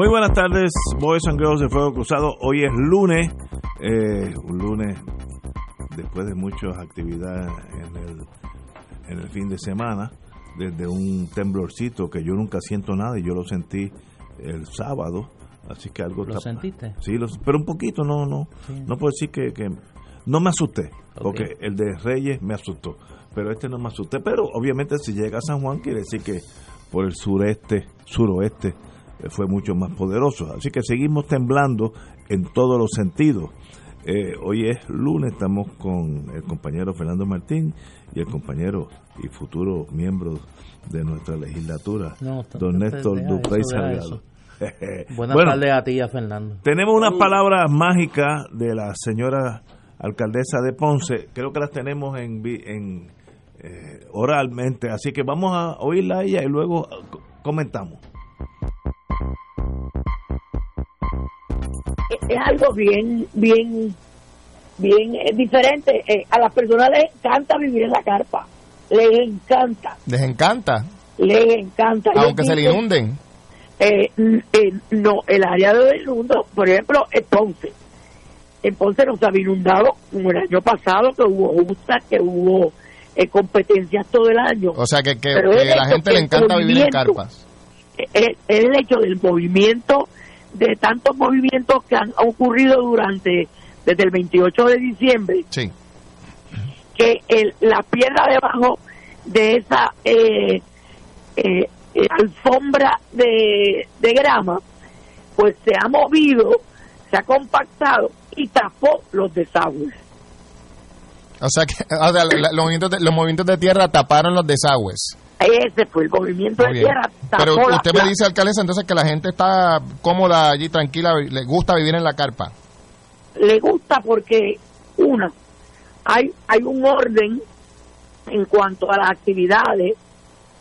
Muy buenas tardes, Boys and Girls de Fuego Cruzado. Hoy es lunes, eh, un lunes después de muchas actividades en el, en el fin de semana, desde un temblorcito que yo nunca siento nada y yo lo sentí el sábado, así que algo... ¿Lo sentiste? Sí, pero un poquito, no, no, no puedo decir que, que no me asusté, porque el de Reyes me asustó, pero este no me asusté, pero obviamente si llega a San Juan quiere decir que por el sureste, suroeste, fue mucho más poderoso. Así que seguimos temblando en todos los sentidos. Eh, hoy es lunes, estamos con el compañero Fernando Martín y el compañero y futuro miembro de nuestra legislatura, No, don Néstor Duprey Salgado. Buenas Bueno, tardes a ti a Fernando. tenemos unas palabras mágicas de la señora alcaldesa de Ponce. Creo que las tenemos en, vi- en eh, oralmente. Así que vamos a oírla a ella y luego co- comentamos. Es algo bien, bien, bien eh, diferente. Eh, a las personas les encanta vivir en la carpa, les encanta, Les encanta, les encanta. Aunque se le inunden. eh, eh, no, el área de inundo, por ejemplo, es Ponce. En Ponce no se había inundado como el año pasado, que hubo justas, que hubo eh, competencias todo el año. O sea que, que, a la gente le encanta vivir en carpas. es, es el hecho del movimiento, de tantos movimientos que han ocurrido durante, desde el 28 de diciembre, Sí. que el, la piedra debajo de esa eh, eh, alfombra de, de grama, pues se ha movido, se ha compactado y tapó los desagües. O sea que o sea, la- los, movimientos de, los movimientos de tierra taparon los desagües. Ese fue el movimiento de tierra. Pero la usted me dice, alcaldesa, entonces que la gente está cómoda allí, tranquila, le gusta vivir en la carpa. le gusta porque una hay hay un orden en cuanto a las actividades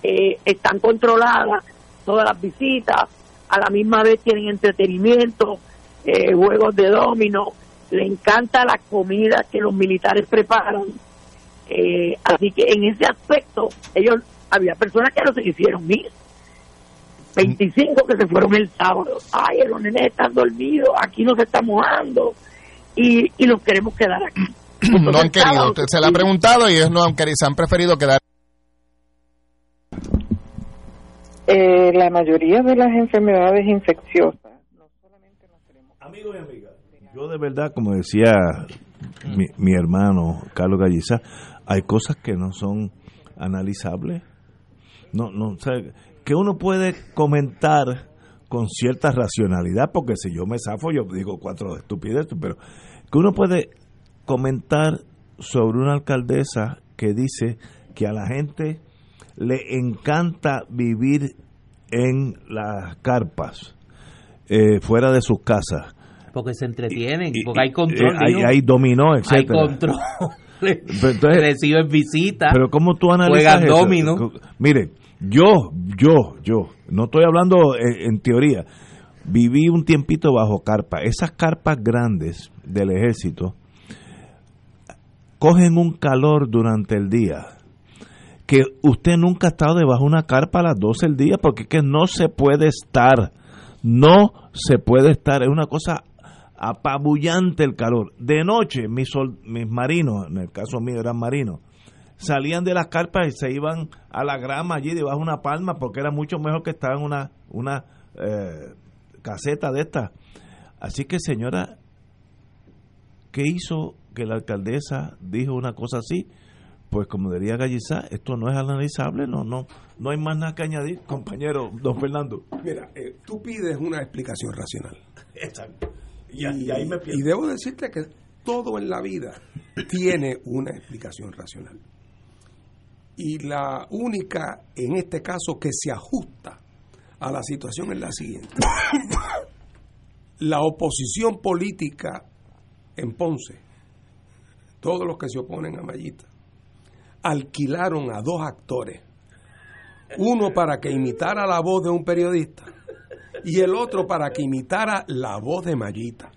eh, están controladas todas las visitas a la misma vez tienen entretenimiento eh, juegos de domino le encanta la comida que los militares preparan eh, así que en ese aspecto ellos había personas que no se quisieron ir 25 que se fueron el sábado ay los nenes están dormidos aquí no se está mojando y, y nos queremos quedar aquí. no han querido. sábado, Usted se le ha preguntado y ellos no han querido, se han preferido quedar. Eh, la mayoría de las enfermedades infecciosas Amigos y amigas, yo de verdad, como decía mi, mi hermano Carlos Galliza, hay cosas que no son analizables. No, no, o sea, que uno puede comentar con cierta racionalidad, porque si yo me zafo, yo digo cuatro estupideces, pero que uno puede comentar sobre una alcaldesa que dice que a la gente le encanta vivir en las carpas, eh, fuera de sus casas. Porque se entretienen, Y- porque hay y- control. eh, hay, hay dominó, Hay etcétera. control. Entonces- Reciben visitas. Pero cómo tú analizas Juegan eso? domino. Mire, yo, yo, yo, no estoy hablando en, en teoría. Viví un tiempito bajo carpa. Esas carpas grandes del ejército cogen un calor durante el día que usted nunca ha estado debajo de una carpa a las 12 del día porque es que no se puede estar. No se puede estar. Es una cosa apabullante el calor. De noche, mis, sol- mis marinos, en el caso mío eran marinos, salían de las carpas y se iban a la grama allí debajo de una palma porque era mucho mejor que estar en una, una eh, caseta de estas. Así que señora, ¿qué hizo que la alcaldesa dijo una cosa así? Pues como diría Gallizá, esto no es analizable, no, no, no hay más nada que añadir, compañero don Fernando. Mira, eh, tú pides una explicación racional. Exacto. Y, y debo decirte que todo en la vida tiene una explicación racional. Y la única, en este caso, que se ajusta a la situación es la siguiente. la oposición política en Ponce, todos los que se oponen a Mayita, alquilaron a dos actores, uno para que imitara la voz de un periodista y el otro para que imitara la voz de Mayita.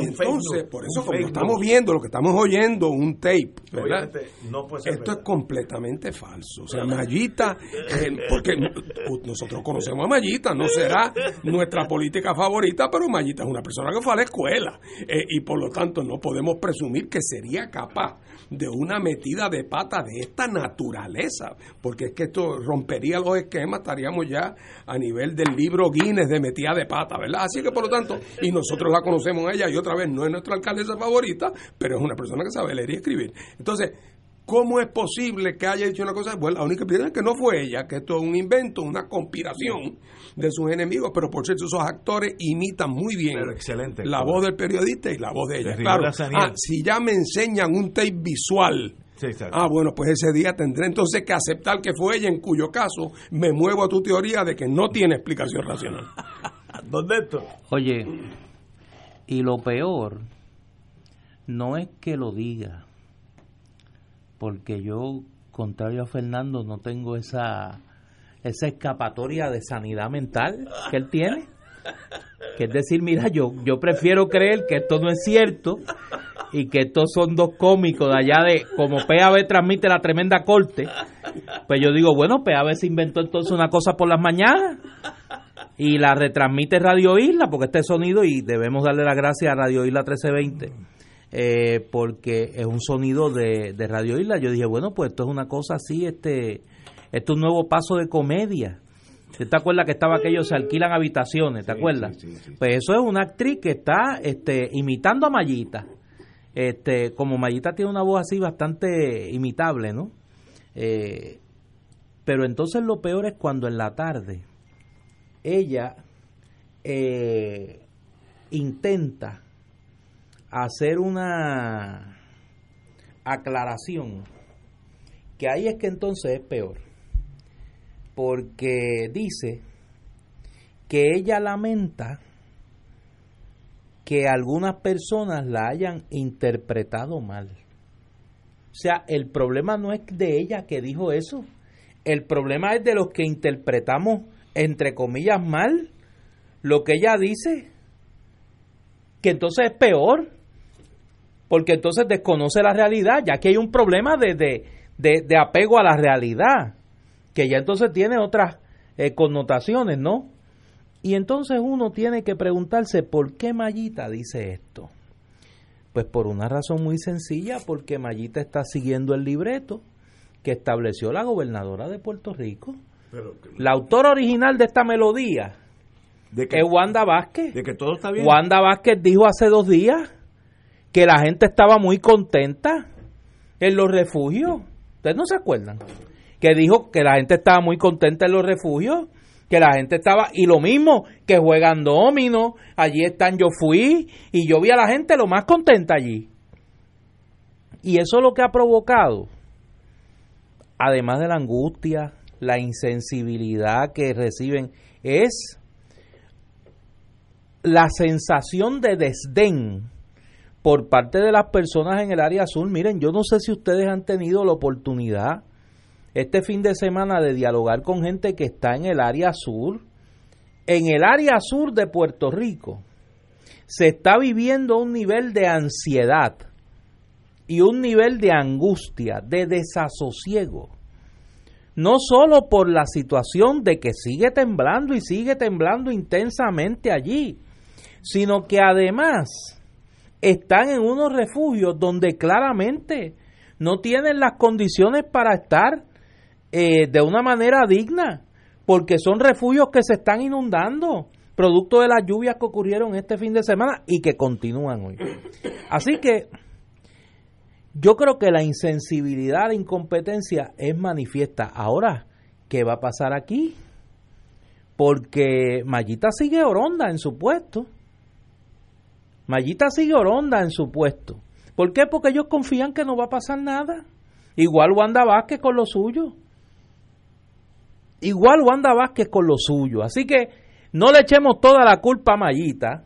Y entonces, por eso como estamos viendo, lo que estamos oyendo, un tape, ¿verdad? Esto es completamente falso. O sea, Mayita, eh, porque nosotros conocemos a Mayita, no será nuestra política favorita, pero Mayita es una persona que fue a la escuela eh, y por lo tanto no podemos presumir que sería capaz de una metida de pata de esta naturaleza, porque es que esto rompería los esquemas, estaríamos ya a nivel del libro Guinness de metida de pata, ¿verdad? Así que por lo tanto, y nosotros la conocemos a ella y otra vez no es nuestra alcaldesa favorita, pero es una persona que sabe leer y escribir. Entonces, ¿Cómo es posible que haya dicho una cosa? Bueno, la única explicación es que no fue ella, que esto es un invento, una conspiración de sus enemigos, pero por cierto, esos actores imitan muy bien excelente, la voz del periodista y la voz de ella. Claro, ah, si ya me enseñan un tape visual, ah, bueno, pues ese día tendré entonces que aceptar que fue ella, en cuyo caso me muevo a tu teoría de que no tiene explicación racional. ¿Dónde esto? Oye, y lo peor no es que lo diga, porque yo, contrario a Fernando, no tengo esa, esa escapatoria de sanidad mental que él tiene. Que es decir, mira, yo, yo prefiero creer que esto no es cierto y que estos son dos cómicos de allá de, como PAB transmite la tremenda corte, pues yo digo, bueno, PAB se inventó entonces una cosa por las mañanas y la retransmite Radio Isla, porque este sonido, y debemos darle las gracias a Radio Isla 1320 eh, porque es un sonido de, de, Radio Isla. Yo dije, bueno, pues esto es una cosa así, este, esto es un nuevo paso de comedia. ¿Te acuerdas que estaba aquello, se alquilan habitaciones, ¿te acuerdas? pues eso es una actriz que está este, imitando a Mayita. Este, como Mayita tiene una voz así bastante imitable, ¿no? Eh, pero entonces lo peor es cuando en la tarde ella eh, intenta hacer una aclaración, que ahí es que entonces es peor, porque dice que ella lamenta que algunas personas la hayan interpretado mal. O sea, el problema no es de ella que dijo eso, el problema es de los que interpretamos, entre comillas, mal lo que ella dice, que entonces es peor porque entonces desconoce la realidad, ya que hay un problema de, de, apego a la realidad, que ya entonces tiene otras eh, connotaciones, ¿no? Y entonces uno tiene que preguntarse por qué Mayita dice esto. Pues por una razón muy sencilla, porque Mayita está siguiendo el libreto que estableció la gobernadora de Puerto Rico. la autora original de esta melodía ¿De es Wanda Vázquez. De que todo está bien. Wanda Vázquez dijo hace dos días que la gente estaba muy contenta en los refugios. ¿Ustedes no se acuerdan? Que dijo que la gente estaba muy contenta en los refugios, que la gente estaba, y lo mismo, que juegan domino, allí están, yo fui, y yo vi a la gente lo más contenta allí. Y eso es lo que ha provocado, además de la angustia, la insensibilidad que reciben, es la sensación de desdén por parte de las personas en el área azul. Miren, yo no sé si ustedes han tenido la oportunidad este fin de semana de dialogar con gente que está en el área sur. En el área sur de Puerto Rico se está viviendo un nivel de ansiedad y un nivel de angustia, de desasosiego. No solo por la situación de que sigue temblando y sigue temblando intensamente allí, sino que además están en unos refugios donde claramente no tienen las condiciones para estar eh, de una manera digna, porque son refugios que se están inundando, producto de las lluvias que ocurrieron este fin de semana y que continúan hoy. Así que yo creo que la insensibilidad, la incompetencia es manifiesta. Ahora, ¿qué va a pasar aquí? Porque Mayita sigue oronda en su puesto. Mayita sigue oronda en su puesto. ¿Por qué? Porque ellos confían que no va a pasar nada. Igual Wanda Vázquez con lo suyo. Igual Wanda Vázquez con lo suyo. Así que no le echemos toda la culpa a Mayita,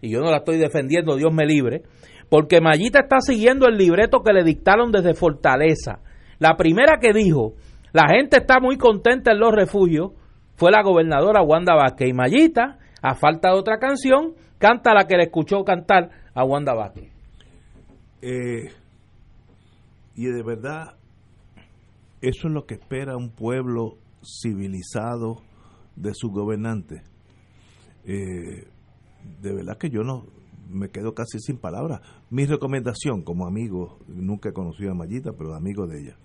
y yo no la estoy defendiendo, Dios me libre, porque Mayita está siguiendo el libreto que le dictaron desde Fortaleza. La primera que dijo, la gente está muy contenta en los refugios, fue la gobernadora Wanda Vázquez. Y Mayita, a falta de otra canción, canta la que le escuchó cantar a Wanda Vázquez. Eh, y de verdad, eso es lo que espera un pueblo civilizado de sus gobernantes. Eh, de verdad que yo no me quedo casi sin palabras. Mi recomendación como amigo, nunca he conocido a Mayita, pero amigo de ella.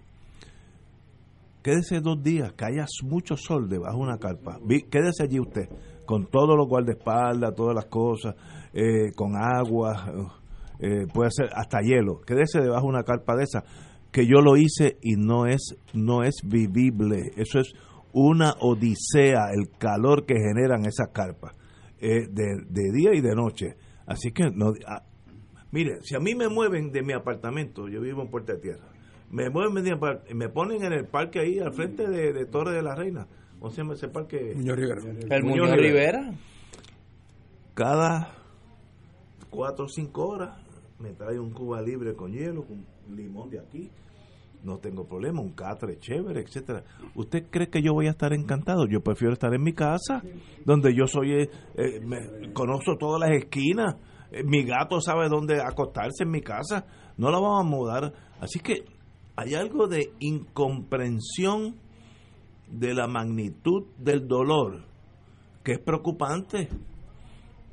Quédese dos días, que haya mucho sol debajo de una carpa. Quédese allí usted, con todos los guardaespaldas, todas las cosas, eh, con agua, eh, puede ser hasta hielo. Quédese debajo de una carpa de esa, que yo lo hice y no es, no es vivible. Eso es una odisea, el calor que generan esas carpas, eh, de, de día y de noche. Así que, no, ah, mire, si a mí me mueven de mi apartamento, yo vivo en Puerta de Tierra, me mueven de me ponen en el parque ahí al frente de Torre de la Reina, ¿cómo se llama ese parque? Muñoz Rivera. El Muñoz Muñoz Rivera. cada cuatro o cinco horas me trae un cuba libre con hielo, con limón de aquí. No tengo problema, un catre chévere, etcétera. ¿Usted cree que yo voy a estar encantado? Yo prefiero estar en mi casa, donde yo soy, eh, eh, me- conozco todas las esquinas. Eh, mi gato sabe dónde acostarse en mi casa. No la vamos a mudar. Así que hay algo de incomprensión de la magnitud del dolor que es preocupante.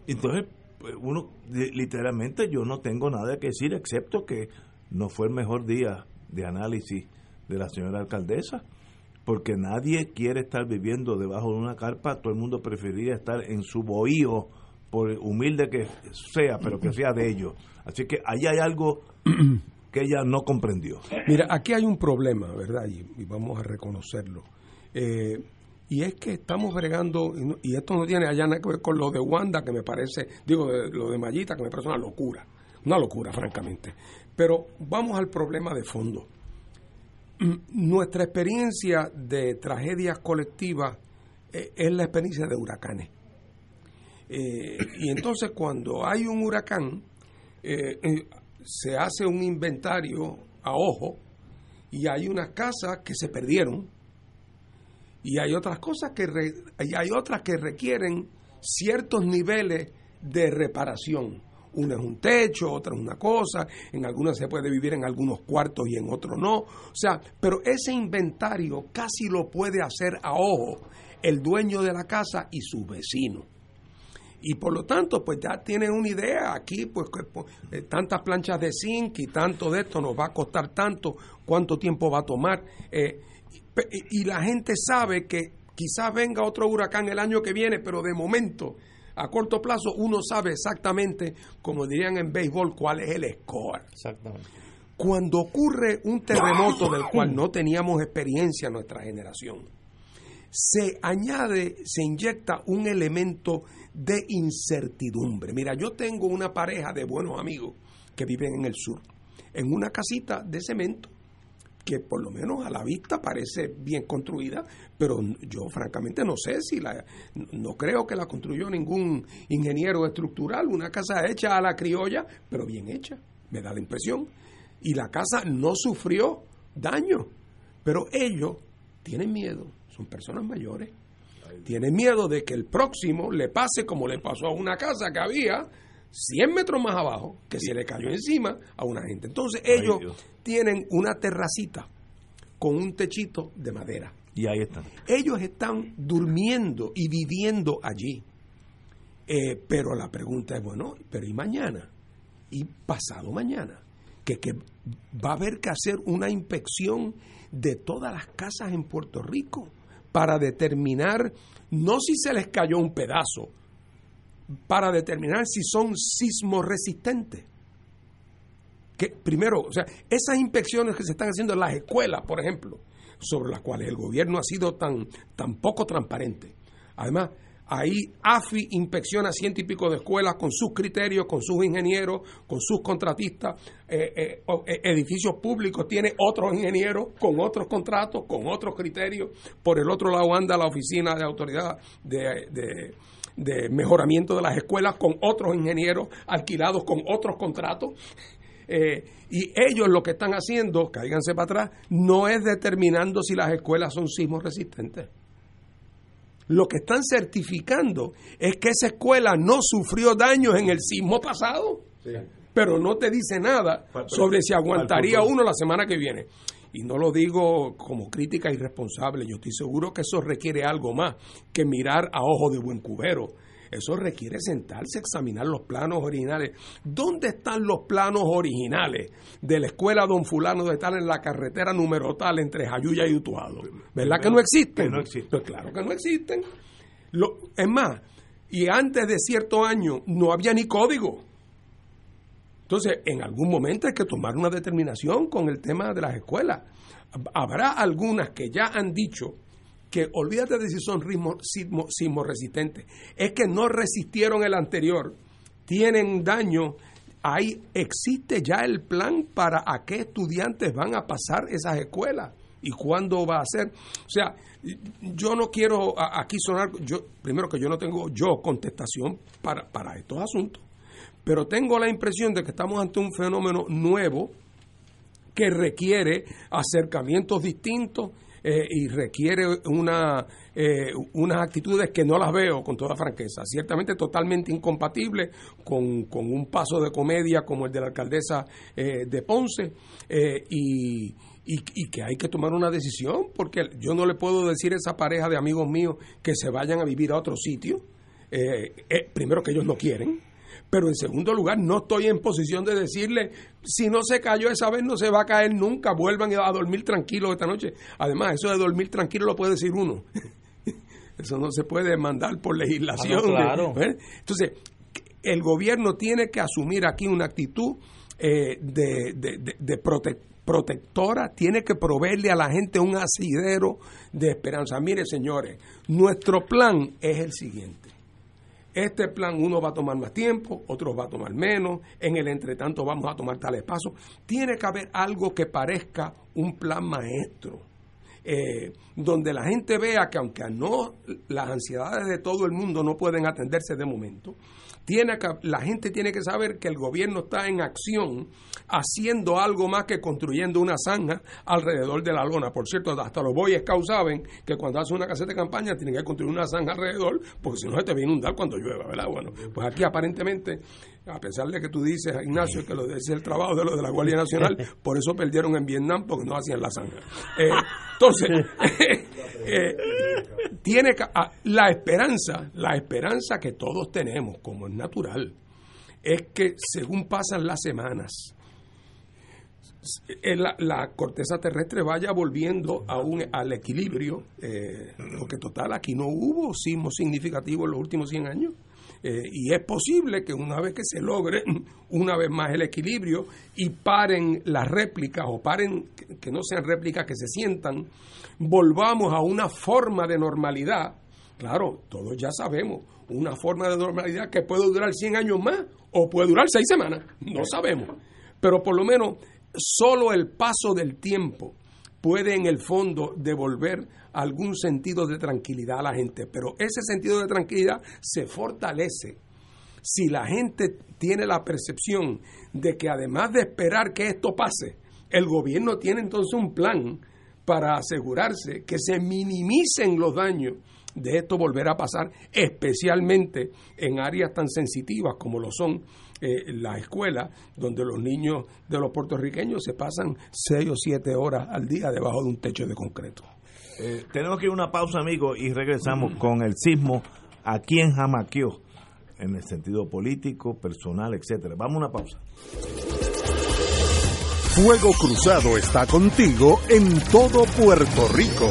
Entonces, pues, uno, li- literalmente, yo no tengo nada que decir, excepto que no fue el mejor día de análisis de la señora alcaldesa, porque nadie quiere estar viviendo debajo de una carpa, todo el mundo preferiría estar en su bohío, por humilde que sea, pero que sea de ellos. Así que ahí hay algo que ella no comprendió. Mira, aquí hay un problema, ¿verdad? Y vamos a reconocerlo. Eh, y es que estamos bregando, y, esto no tiene allá nada que ver con lo de Wanda, que me parece, digo, de- lo de Mayita, que me parece una locura. Una locura, francamente. Pero vamos al problema de fondo. Mm, Nuestra experiencia de tragedias colectivas eh, es la experiencia de huracanes. Eh, y entonces cuando hay un huracán, eh, eh, se hace un inventario a ojo y hay unas casas que se perdieron y hay otras cosas que re- hay otras que requieren ciertos niveles de reparación. Una es un techo, otra es una cosa, en algunas se puede vivir en algunos cuartos y en otros no. O sea, pero ese inventario casi lo puede hacer a ojo el dueño de la casa y sus vecinos y por lo tanto pues ya tienen una idea aquí pues que, pues, eh, tantas planchas de zinc y tanto de esto nos va a costar tanto cuánto tiempo va a tomar eh, y, la gente sabe que quizás venga otro huracán el año que viene pero de momento a corto plazo uno sabe exactamente como dirían en béisbol cuál es el score Exactamente. cuando ocurre un terremoto del cual no teníamos experiencia en nuestra generación, se añade, se inyecta un elemento de incertidumbre. Mira, yo tengo una pareja de buenos amigos que viven en el sur, en una casita de cemento que por lo menos a la vista parece bien construida, pero yo francamente no sé si la, no creo que la construyó ningún ingeniero estructural, una casa hecha a la criolla, pero bien hecha, me da la impresión. Y la casa no sufrió daño, pero ellos tienen miedo, son personas mayores, tienen miedo de que el próximo le pase como le pasó a una casa que había 100 metros más abajo, que se le cayó encima a una gente. Entonces ellos tienen una terracita con un techito de madera. Y ahí están. Ellos están durmiendo y viviendo allí. Eh, pero la pregunta es, bueno, pero ¿y mañana? ¿Y pasado mañana? Que, que va a haber que hacer una inspección de todas las casas en Puerto Rico para determinar, no si se les cayó un pedazo, para determinar si son sismos resistentes. Que primero, o sea, esas inspecciones que se están haciendo en las escuelas, por ejemplo, sobre las cuales el gobierno ha sido tan, tan poco transparente. Además, Ahí AFI inspecciona ciento y pico de escuelas con sus criterios, con sus ingenieros, con sus contratistas. Eh, eh, eh, edificios públicos tiene otros ingenieros con otros contratos, con otros criterios. Por el otro lado anda la oficina de autoridad de, de- de mejoramiento de las escuelas con otros ingenieros alquilados con otros contratos. Eh, y ellos lo que están haciendo, cáiganse para atrás, no es determinando si las escuelas son sismos resistentes. Lo que están certificando es que esa escuela no sufrió daños en el sismo pasado, pero no te dice nada sobre si aguantaría uno la semana que viene. Y no lo digo como crítica irresponsable, yo estoy seguro que eso requiere algo más que mirar a ojo de buen cubero. Eso requiere sentarse, examinar los planos originales. ¿Dónde están los planos originales de la escuela Don Fulano de tal en la carretera número tal entre Jayuya y Utuado? ¿Verdad que no existen? Que no existen. Pues claro que no existen. Lo- es más, y antes de cierto año no había ni código. Entonces, en algún momento hay que tomar una determinación con el tema de las escuelas. Habrá algunas que ya han dicho que olvídate de si son ritmo, sismo, sismo resistentes, es que no resistieron el anterior, tienen daño. Ahí existe ya el plan para a qué estudiantes van a pasar esas escuelas y cuándo va a ser. O sea, yo no quiero aquí sonar, yo primero que yo no tengo yo contestación para, para estos asuntos, pero tengo la impresión de que estamos ante un fenómeno nuevo que requiere acercamientos distintos eh, y requiere una, eh, unas actitudes que no las veo con toda franqueza, ciertamente totalmente incompatibles con, con un paso de comedia como el de la alcaldesa eh, de Ponce eh, y, y, que hay que tomar una decisión, porque yo no le puedo decir a esa pareja de amigos míos que se vayan a vivir a otro sitio, primero que ellos no quieren, pero en segundo lugar, no estoy en posición de decirle, si no se cayó esa vez, no se va a caer nunca, vuelvan a dormir tranquilos esta noche. Además, eso de dormir tranquilo lo puede decir uno. Eso no se puede mandar por legislación. Ah, no, claro. ¿eh? Entonces, el gobierno tiene que asumir aquí una actitud eh, de, de- de- de prote- protectora, tiene que proveerle a la gente un asidero de esperanza. Mire, señores, nuestro plan es el siguiente. Este plan uno va a tomar más tiempo, otros va a tomar menos, en el entretanto vamos a tomar tales pasos. Tiene que haber algo que parezca un plan maestro, eh, donde la gente vea que aunque no las ansiedades de todo el mundo no pueden atenderse de momento, tiene la gente tiene que saber que el gobierno está en acción haciendo algo más que construyendo una zanja alrededor de la lona. Por cierto, hasta los Boy Scouts saben que cuando hacen una caseta de campaña tienen que construir una zanja alrededor porque si no se te va a inundar cuando llueva, ¿verdad? Bueno, pues aquí aparentemente, a pesar de que tú dices, Ignacio, que lo es el trabajo de los de la Guardia Nacional, por eso perdieron en Vietnam porque no hacían la zanja. Eh, entonces, eh, tiene que, ah, la esperanza, la esperanza que todos tenemos, como es natural, es que según pasan las semanas, eh, la, la corteza terrestre vaya volviendo a un, al equilibrio, eh, porque total, aquí no hubo sismos significativos en los últimos 100 años. Eh, y es posible que una vez que se logre una vez más el equilibrio y paren las réplicas o paren, que- que no sean réplicas, que se sientan, volvamos a una forma de normalidad. Claro, todos ya sabemos, una forma de normalidad que puede durar 100 años más o puede durar 6 semanas, no sabemos. Pero por lo menos solo el paso del tiempo puede en el fondo devolver algún sentido de tranquilidad a la gente, pero ese sentido de tranquilidad se fortalece si la gente tiene la percepción de que además de esperar que esto pase, el gobierno tiene entonces un plan para asegurarse que se minimicen los daños de esto volver a pasar, especialmente en áreas tan sensitivas como lo son eh, las escuelas, donde los niños de los puertorriqueños se pasan seis o siete horas al día debajo de un techo de concreto. Eh, tenemos que ir a una pausa, amigos, y regresamos con el sismo aquí en Jamaquio, en el sentido político, personal, etcétera. Vamos a una pausa. Fuego Cruzado está contigo en todo Puerto Rico.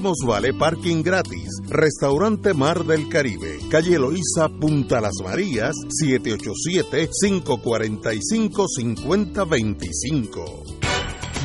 Vale parking gratis. Restaurante Mar del Caribe, calle Eloísa, Punta Las Marías, 787-545-5025.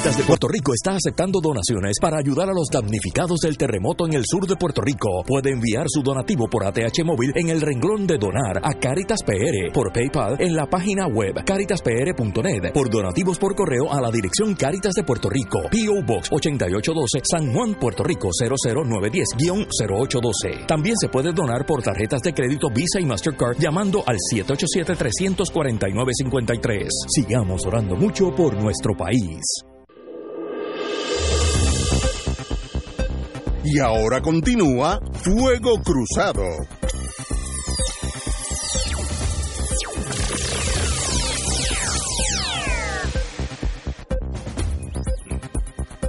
Caritas de Puerto Rico está aceptando donaciones para ayudar a los damnificados del terremoto en el sur de Puerto Rico. Puede enviar su donativo por ATH móvil en el renglón de donar a Caritas PR, por PayPal en la página web caritaspr.net, por donativos por correo a la dirección Caritas de Puerto Rico, PO Box 8812, San Juan, Puerto Rico 00910-0812. También se puede donar por tarjetas de crédito Visa y Mastercard llamando al 787-349-53. Sigamos orando mucho por nuestro país. Y ahora continúa Fuego Cruzado.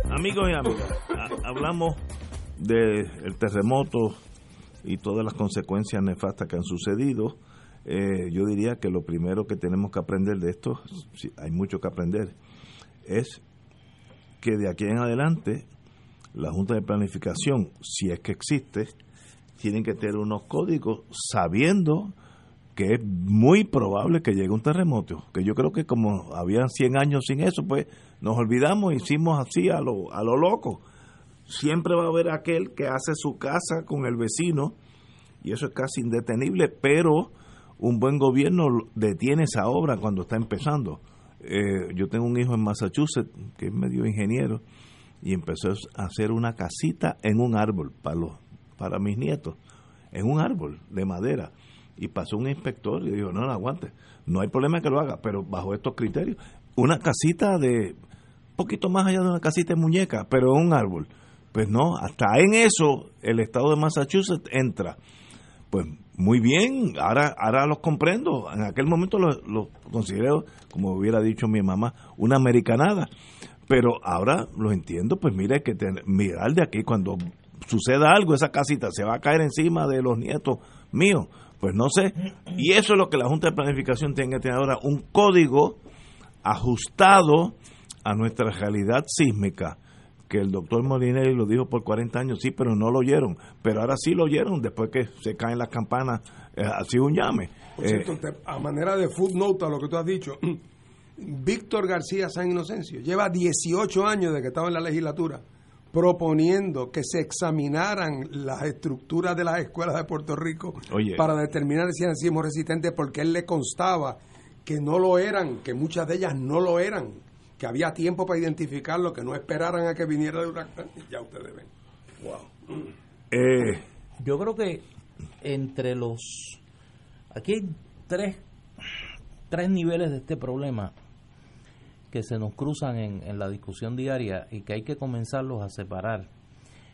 Amigos y amigas, ha- hablamos del terremoto y todas las consecuencias nefastas que han sucedido. Eh, yo diría que lo primero que tenemos que aprender de esto, hay mucho que aprender, es que de aquí en adelante la Junta de Planificación, si es que existe, tienen que tener unos códigos sabiendo que es muy probable que llegue un terremoto, que yo creo que como habían 100 años sin eso, pues nos olvidamos, hicimos así a lo, a lo loco. Siempre va a haber aquel que hace su casa con el vecino, y eso es casi indetenible, pero un buen gobierno detiene esa obra cuando está empezando. Eh, yo tengo un hijo en Massachusetts que es medio ingeniero y empezó a hacer una casita en un árbol para los para mis nietos, en un árbol de madera. Y pasó un inspector y dijo, no, no aguante, no hay problema que lo haga, pero bajo estos criterios, una casita de, poquito más allá de una casita de muñeca, pero en un árbol. Pues no, hasta en eso el estado de Massachusetts entra. Pues muy bien, ahora, ahora los comprendo. En aquel momento los lo consideré, como hubiera dicho mi mamá, una americanada. Pero ahora lo entiendo, pues mire, hay que tener- mirar de aquí cuando suceda algo, esa casita se va a caer encima de los nietos míos. Pues no sé. Y eso es lo que la Junta de Planificación tiene que tener ahora, un código ajustado a nuestra realidad sísmica que el doctor Molinelli lo dijo por 40 años, sí, pero no lo oyeron. Pero ahora sí lo oyeron después que se caen las campanas, eh, así un llame. Por Eh, cierto, te- a manera de footnote a lo que tú has dicho, Víctor García San Inocencio lleva 18 años de que estaba en la legislatura proponiendo que se examinaran las estructuras de las escuelas de Puerto Rico Oye. para determinar si eran sismos resistentes porque él le constaba que no lo eran, que muchas de ellas no lo eran, que había tiempo para identificarlo, que no esperaran a que viniera el huracán. Y Ya ustedes ven. Wow. eh, Yo creo que entre los... Aquí hay tres, tres niveles de este problema que se nos cruzan en, en la discusión diaria y que hay que comenzarlos a separar.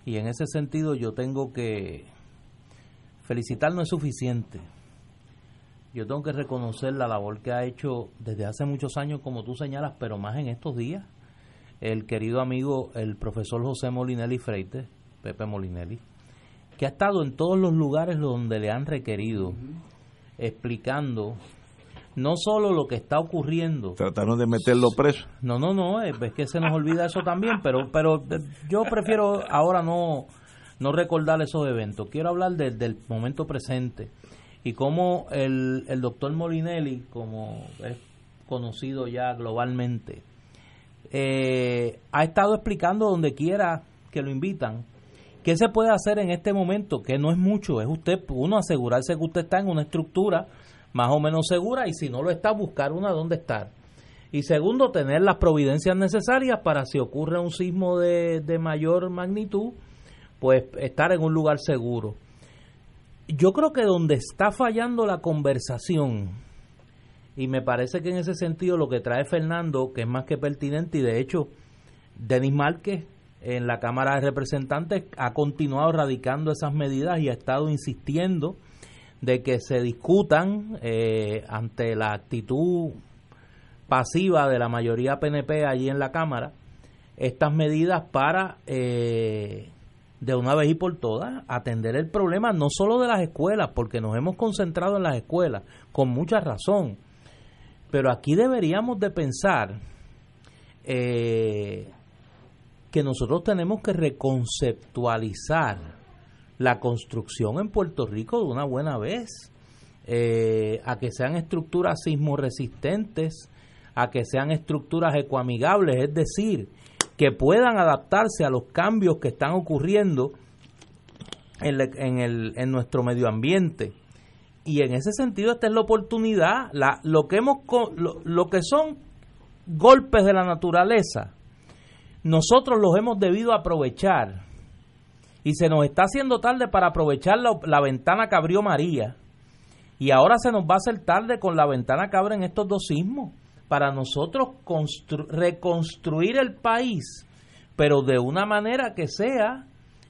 Y en ese sentido yo tengo que... Felicitar no es suficiente. Yo tengo que reconocer la labor que ha hecho desde hace muchos años, como tú señalas, pero más en estos días, el querido amigo, el profesor José Molinelli Freite, Pepe Molinelli, que ha estado en todos los lugares donde le han requerido explicando no solo lo que está ocurriendo. Trataron de meterlo preso. No, no, no, es, es que se nos olvida eso también, pero pero eh, yo prefiero ahora no no recordar esos eventos. Quiero hablar del- del momento presente y cómo el, el doctor Molinelli, como es conocido ya globalmente, eh, ha estado explicando donde quiera que lo invitan qué se puede hacer en este momento, que no es mucho, es usted, uno, asegurarse que usted está en una estructura más o menos segura y si no lo está, buscar una donde estar. Y segundo, tener las providencias necesarias para si ocurre un sismo de, de mayor magnitud, pues estar en un lugar seguro. Yo creo que donde está fallando la conversación, y me parece que en ese sentido lo que trae Fernando, que es más que pertinente, y de hecho, Denis Márquez en la Cámara de Representantes ha continuado radicando esas medidas y ha estado insistiendo de que se discutan eh, ante la actitud pasiva de la mayoría PNP allí en la Cámara estas medidas para eh, de una vez y por todas atender el problema no solo de las escuelas, porque nos hemos concentrado en las escuelas con mucha razón, pero aquí deberíamos de pensar eh, que nosotros tenemos que reconceptualizar la construcción en Puerto Rico de una buena vez, eh, a que sean estructuras sismoresistentes, a que sean estructuras ecoamigables, es decir, que puedan adaptarse a los cambios que están ocurriendo en, le- en el, en nuestro medio ambiente. Y en ese sentido esta es la oportunidad, la, lo que hemos lo, lo que son golpes de la naturaleza, nosotros los hemos debido aprovechar y se nos está haciendo tarde para aprovechar la, ventana que abrió María. Y ahora se nos va a hacer tarde con la ventana que abren estos dos sismos para nosotros constru- reconstruir el país pero de una manera que sea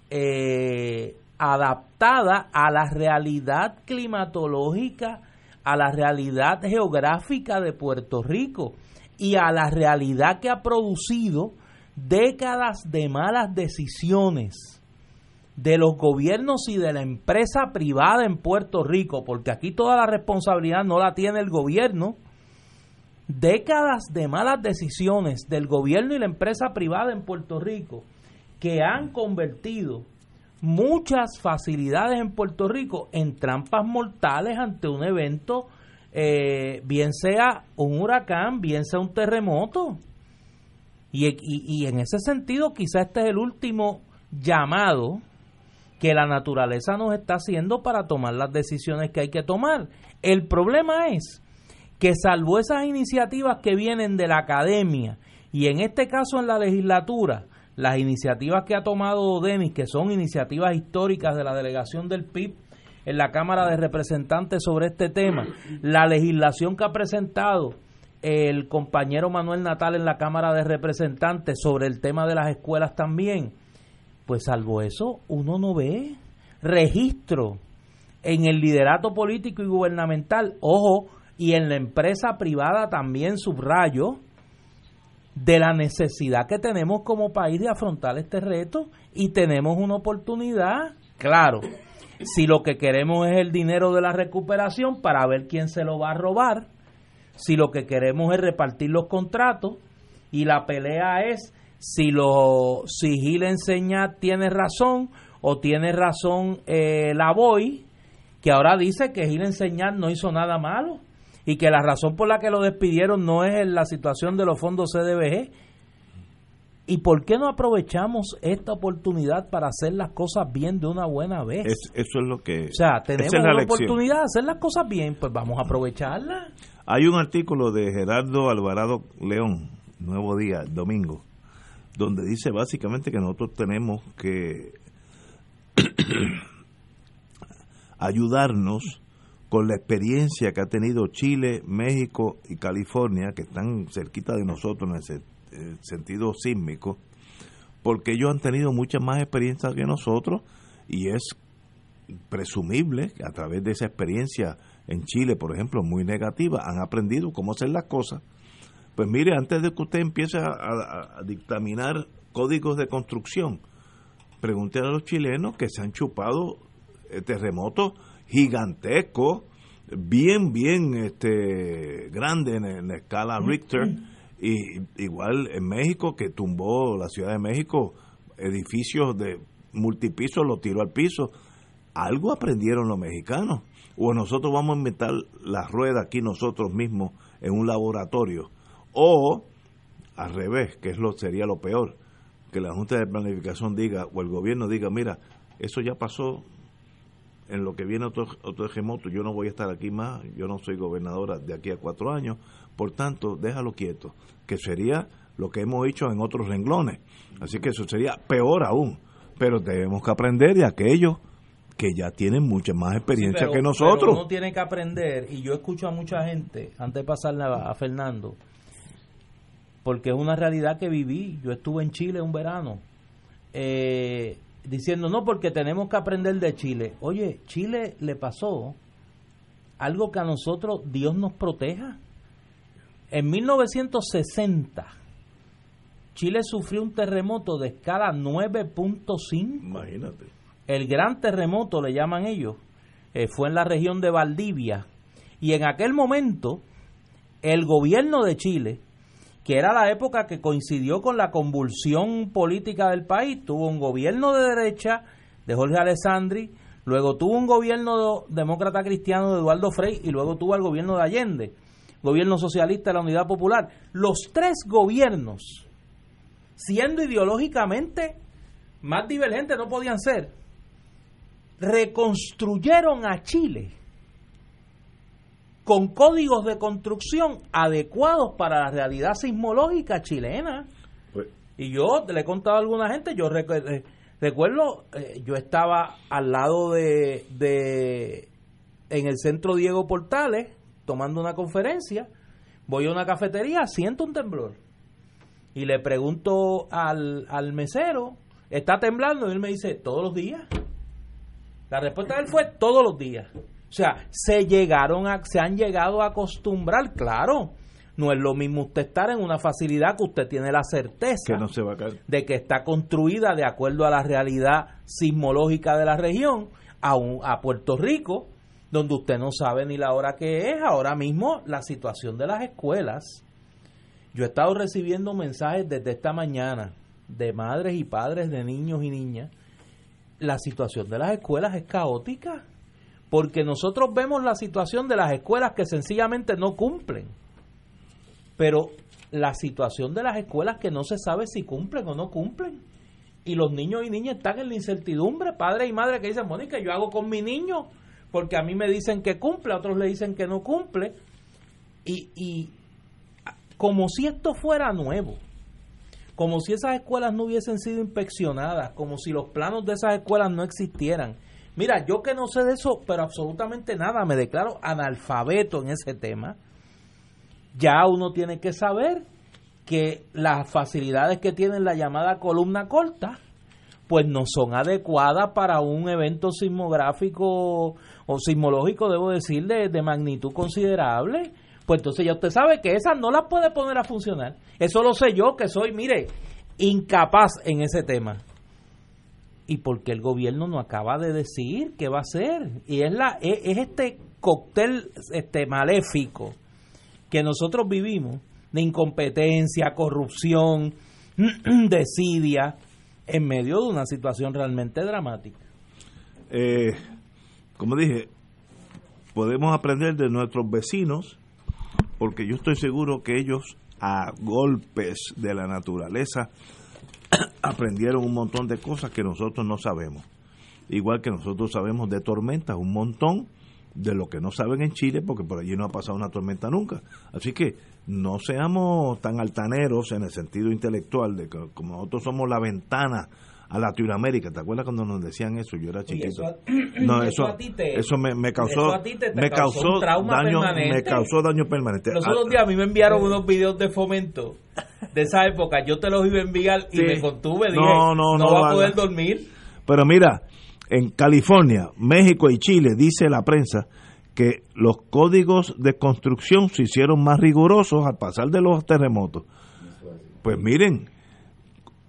eh, adaptada a la realidad climatológica, a la realidad geográfica de Puerto Rico y a la realidad que ha producido décadas de malas decisiones de los gobiernos y de la empresa privada en Puerto Rico, porque aquí toda la responsabilidad no la tiene el gobierno, décadas de malas decisiones del gobierno y la empresa privada en Puerto Rico que han convertido muchas facilidades en Puerto Rico en trampas mortales ante un evento, eh, bien sea un huracán, bien sea un terremoto. Y, y- en ese sentido quizá este es el último llamado que la naturaleza nos está haciendo para tomar las decisiones que hay que tomar. El problema es que salvo esas iniciativas que vienen de la academia y en este caso en la legislatura, las iniciativas que ha tomado Denis, que son iniciativas históricas de la delegación del PIB en la Cámara de Representantes sobre este tema, la legislación que ha presentado el compañero Manuel Natal en la Cámara de Representantes sobre el tema de las escuelas también, pues salvo eso, uno no ve registro en el liderato político y gubernamental, ojo, y en la empresa privada también subrayo, de la necesidad que tenemos como país de afrontar este reto y tenemos una oportunidad, claro, si lo que queremos es el dinero de la recuperación para ver quién se lo va a robar, si lo que queremos es repartir los contratos y la pelea es si lo si Gil Enseñat tiene razón o tiene razón eh, la Boy que ahora dice que Gil Enseñat no hizo nada malo y que la razón por la que lo despidieron no es la situación de los fondos CDBG ¿Y por qué no aprovechamos esta oportunidad para hacer las cosas bien de una buena vez? Es- eso es lo que. o sea, tenemos es la una lección. oportunidad de hacer las cosas bien, pues vamos a aprovecharla. Hay un artículo de Gerardo Alvarado León, Nuevo Día, domingo, donde dice básicamente que nosotros tenemos que ayudarnos con la experiencia que ha tenido Chile, México y California, que están cerquita de nosotros en el eh, sentido sísmico, porque ellos han tenido mucha más experiencia que nosotros y es presumible que a través de esa experiencia en Chile, por ejemplo, muy negativa, han aprendido cómo hacer las cosas. Pues mire, antes de que usted empiece a, dictaminar códigos de construcción, pregunte a los chilenos que se han chupado eh, terremotos gigantescos bien, bien este, grande en, en la escala Richter. Y igual en México, que tumbó la Ciudad de México, edificios de multipisos, lo tiró al piso. Algo aprendieron los mexicanos. O nosotros vamos a inventar la rueda aquí nosotros mismos en un laboratorio. O al revés, que es lo sería lo peor, que la Junta de Planificación diga o el gobierno diga, mira, eso ya pasó en lo que viene otro, otro terremoto, yo no voy a estar aquí más, yo no soy gobernadora de aquí a cuatro años, por tanto, déjalo quieto, que sería lo que hemos hecho en otros renglones. Así que eso sería peor aún, pero tenemos que aprender de aquellos que ya tienen mucha más experiencia Sí, pero- que nosotros. pero uno tiene que aprender, y yo escucho a mucha gente, antes de pasarle a, a Fernando, porque es una realidad que viví. Yo estuve en Chile un verano, eh, diciendo, no, porque tenemos que aprender de Chile. Oye, Chile le pasó algo que a nosotros Dios nos proteja. En 1960, Chile sufrió un terremoto de escala 9.5 Imagínate. el gran terremoto, le llaman ellos, eh, fue en la región de Valdivia. Y en aquel momento, el gobierno de Chile, que era la época que coincidió con la convulsión política del país, tuvo un gobierno de derecha de Jorge Alessandri, luego tuvo un gobierno demócrata cristiano de Eduardo Frei y luego tuvo el gobierno de Allende, gobierno socialista de la Unidad Popular. Los tres gobiernos, siendo ideológicamente más divergentes no podían ser, reconstruyeron a Chile con códigos de construcción adecuados para la realidad sismológica chilena. Pues- Y yo le he contado a alguna gente, yo recu- eh, recuerdo, eh, yo estaba al lado de, de, en el centro Diego Portales, tomando una conferencia, voy a una cafetería, siento un temblor. Y le pregunto al, al mesero, ¿está temblando? Y él me dice, todos los días. La respuesta de él fue todos los días. O sea, se llegaron a, se han llegado a acostumbrar, claro. No es lo mismo usted estar en una facilidad que usted tiene la certeza Que no se va a caer. de que está construida de acuerdo a la realidad sismológica de la región, a, un- a Puerto Rico, donde usted no sabe ni la hora que es. Ahora mismo la situación de las escuelas. Yo he estado recibiendo mensajes desde esta mañana de madres y padres de niños y niñas. La situación de las escuelas es caótica, porque nosotros vemos la situación de las escuelas que sencillamente no cumplen pero la situación de las escuelas que no se sabe si cumplen o no cumplen. Y los niños y niñas están en la incertidumbre, padres y madres que dicen, Mónica, yo hago con mi niño, porque a mí me dicen que cumple, a otros le dicen que no cumple. Y, y como si esto fuera nuevo, como si esas escuelas no hubiesen sido inspeccionadas, como si los planos de esas escuelas no existieran. Mira, yo que no sé de eso, pero absolutamente nada, me declaro analfabeto en ese tema ya uno tiene que saber que las facilidades que tiene la llamada columna corta pues no son adecuadas para un evento sismográfico o sismológico, debo decir, de, de magnitud considerable. Pues entonces ya usted sabe que esas no las puede poner a funcionar. Eso lo sé yo, que soy, mire, incapaz en ese tema. Y porque el gobierno no acaba de decir qué va a hacer. Y es, la, es, es este cóctel este, maléfico que nosotros vivimos de incompetencia, corrupción, desidia, en medio de una situación realmente dramática. Eh, como dije, podemos aprender de nuestros vecinos, porque yo estoy seguro que ellos a golpes de la naturaleza aprendieron un montón de cosas que nosotros no sabemos. Igual que nosotros sabemos de tormentas, un montón de lo que no saben en Chile, porque por allí no ha pasado una tormenta nunca. Así que no seamos tan altaneros en el sentido intelectual de que como nosotros somos la ventana a Latinoamérica. ¿Te acuerdas cuando nos decían eso? Yo era chiquito. eso no, eso eso, te- me, me causó, eso a ti te- te me causó daño, permanente. me causó daño permanente. Los Ah, otros días a mí me enviaron unos videos de fomento de esa época. Yo te los iba a enviar y Sí. me contuve. Dije, No, no, no va lo a poder dormir. Pero mira, en California, México y Chile, dice la prensa, que los códigos de construcción se hicieron más rigurosos al pasar de los terremotos. Pues miren,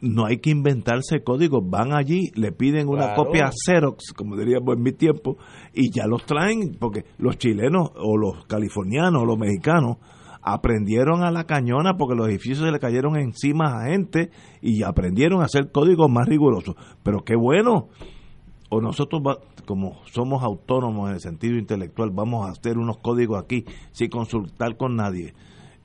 no hay que inventarse códigos, van allí, le piden una Claro. copia Xerox, como diríamos en mi tiempo, y ya los traen, porque los chilenos o los californianos o los mexicanos aprendieron a la cañona porque los edificios se le cayeron encima a gente y aprendieron a hacer códigos más rigurosos. Pero qué bueno, o nosotros como somos autónomos en el sentido intelectual vamos a hacer unos códigos aquí sin consultar con nadie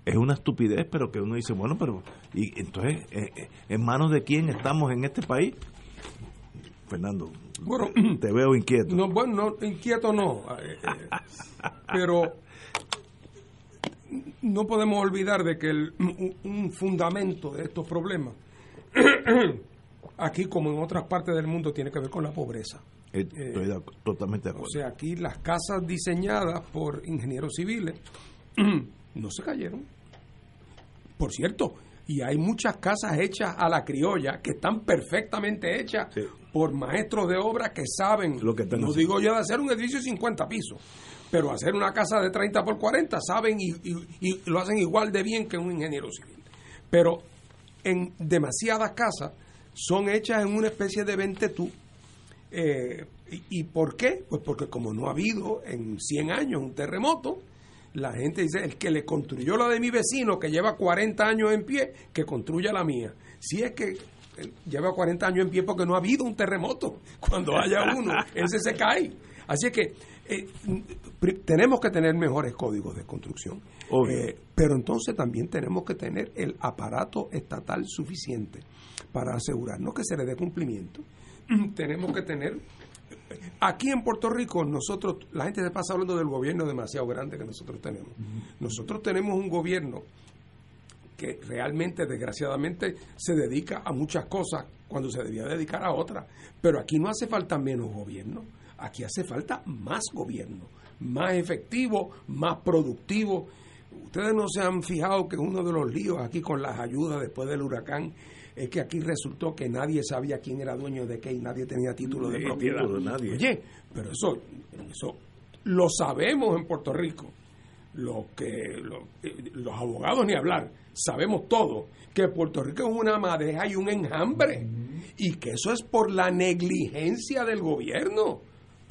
es una estupidez pero que uno dice bueno pero y entonces eh, eh, en manos de quién estamos en este país Fernando Bueno, te veo inquieto No, bueno, no, inquieto no. eh, pero no podemos olvidar de que el- un, un fundamento de estos problemas, aquí como en otras partes del mundo, tiene que ver con la pobreza. Eh, estoy ac- totalmente de O acuerdo sea, aquí las casas diseñadas por ingenieros civiles no se cayeron. Por cierto, y hay muchas casas hechas a la criolla que están perfectamente hechas Sí. por maestros de obra que saben, Lo que no haciendo. digo yo de hacer un edificio de 50 pisos, pero hacer una casa de 30 por 40 saben y, lo hacen igual de bien que un ingeniero civil. Pero en demasiadas casas son hechas en una especie de ventetú eh, y, y por qué? Pues porque como no ha habido en 100 años un terremoto, la gente dice, el que le construyó la de mi vecino, que lleva 40 años en pie, que construya la mía. Si es que eh, lleva 40 años en pie porque no ha habido un terremoto. Cuando haya uno, ese se cae. Así es que eh, tenemos que tener mejores códigos de construcción. Eh, pero entonces también tenemos que tener el aparato estatal suficiente para asegurarnos que se le dé cumplimiento. tenemos que tener aquí en Puerto Rico nosotros la gente se pasa hablando del gobierno demasiado grande que nosotros tenemos. Nosotros tenemos un gobierno que realmente, desgraciadamente, se dedica a muchas cosas cuando se debía dedicar a otras. Pero aquí no hace falta menos gobierno, aquí hace falta más gobierno, más efectivo, más productivo. Ustedes no se han fijado que uno de los líos aquí con las ayudas después del huracán es que aquí resultó que nadie sabía quién era dueño de qué y nadie tenía título de propiedad. título, nadie. Oye, pero eso, eso lo sabemos en Puerto Rico lo que eh, los abogados ni hablar, sabemos todo, que Puerto Rico es una madeja y un enjambre, y que eso es por la negligencia del gobierno,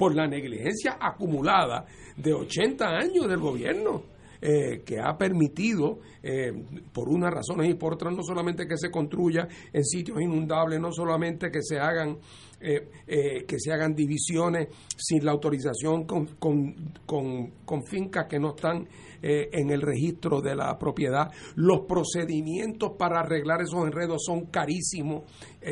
por la negligencia acumulada de 80 años del gobierno. eh, que ha permitido, eh, por unas razones y por otras, no solamente que se construya en sitios inundables, no solamente que se hagan eh, eh, que se hagan divisiones sin la autorización con, con, con- con fincas que no están en el registro de la propiedad. Los procedimientos para arreglar esos enredos son carísimos,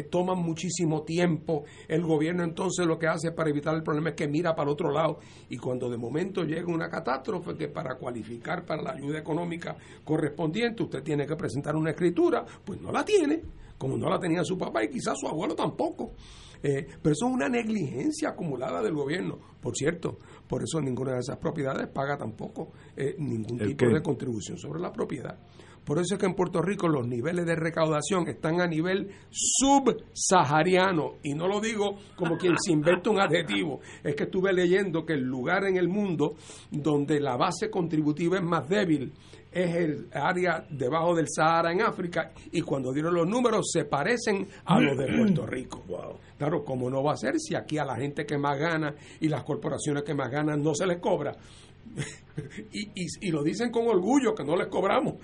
toman muchísimo tiempo. El gobierno entonces lo que hace para evitar el problema es que mira para el otro lado y cuando de momento llega una catástrofe que para cualificar para la ayuda económica correspondiente usted tiene que presentar una escritura, pues no la tiene, como no la tenía su papá y quizás su abuelo tampoco. Eh, pero eso es una negligencia acumulada del gobierno. Por cierto, por eso ninguna de esas propiedades paga tampoco eh, ningún ¿El tipo qué? de contribución sobre la propiedad. Por eso es que en Puerto Rico los niveles de recaudación están a nivel subsahariano. Y no lo digo como quien se inventa un adjetivo. Es que estuve leyendo que el lugar en el mundo donde la base contributiva es más débil es el área debajo del Sahara en África. Y cuando dieron los números se parecen a los de Puerto Rico. Claro, ¿cómo no va a ser si aquí a la gente que más gana y las corporaciones que más ganan no se les cobra? y, y, y lo dicen con orgullo que no les cobramos.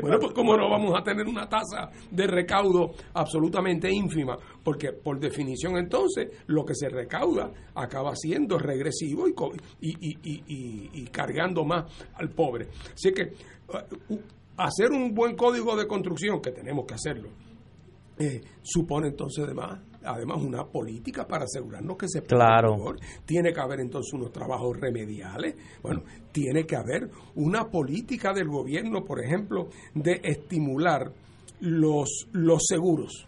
Bueno, pues cómo no vamos a tener una tasa de recaudo absolutamente ínfima, porque por definición entonces lo que se recauda acaba siendo regresivo y, y, y- y- cargando más al pobre. Así que uh, uh, hacer un buen código de construcción, que tenemos que hacerlo, eh, supone entonces además, además una política para asegurarnos que se pague Claro. mejor. Tiene que haber entonces unos trabajos remediales. Bueno, tiene que haber una política del gobierno, por ejemplo, de estimular los, los seguros.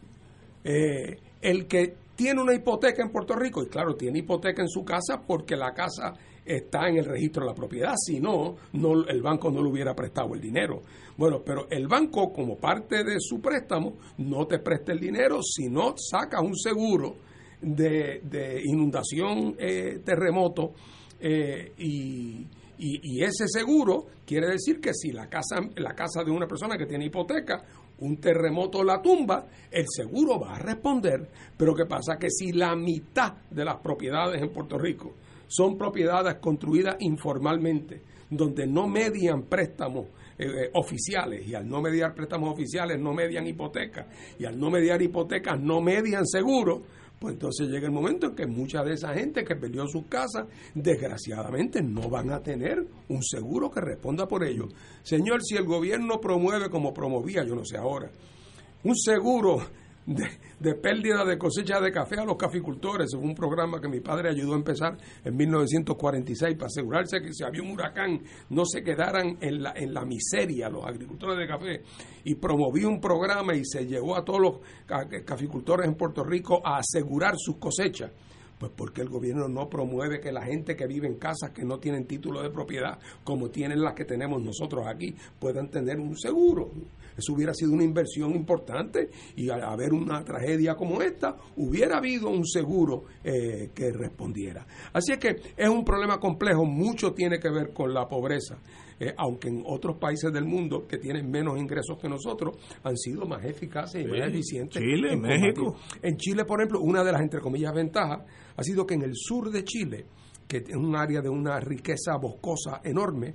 Eh, el que tiene una hipoteca en Puerto Rico, y claro, tiene hipoteca en su casa porque la casa está en el registro de la propiedad, si no, no el banco no le hubiera prestado el dinero. Bueno, pero el banco, como parte de su préstamo, no te presta el dinero si no sacas un seguro de, inundación, eh, terremoto, eh, y ese seguro quiere decir que si la casa, la casa de una persona que tiene hipoteca un terremoto la tumba, el seguro va a responder. Pero ¿qué pasa? Que si la mitad de las propiedades en Puerto Rico son propiedades construidas informalmente, donde no median préstamos eh, oficiales y al no mediar préstamos oficiales no median hipotecas y al no mediar hipotecas no median seguros, pues entonces llega el momento en que mucha de esa gente que perdió sus casas, desgraciadamente no van a tener un seguro que responda por ello. Señor, si el gobierno promueve como promovía, yo no sé ahora, un seguro de, pérdida de cosecha de café a los caficultores. Fue un programa que mi padre ayudó a empezar en 1946 para asegurarse que si había un huracán no se quedaran en la, en la miseria los agricultores de café. Y promovió un programa y se llevó a todos los caficultores en Puerto Rico a asegurar sus cosechas. Pues porque el gobierno no promueve que la gente que vive en casas que no tienen título de propiedad, como tienen las que tenemos nosotros aquí, puedan tener un seguro. Eso hubiera sido una inversión importante y al haber una tragedia como esta, hubiera habido un seguro eh, que respondiera. Así es que es un problema complejo, mucho tiene que ver con la pobreza. Eh, aunque en otros países del mundo que tienen menos ingresos que nosotros han sido más eficaces y más eficientes. Chile, en México. En Chile, por ejemplo, una de las entre comillas ventajas ha sido que en el sur de Chile, que es un área de una riqueza boscosa enorme,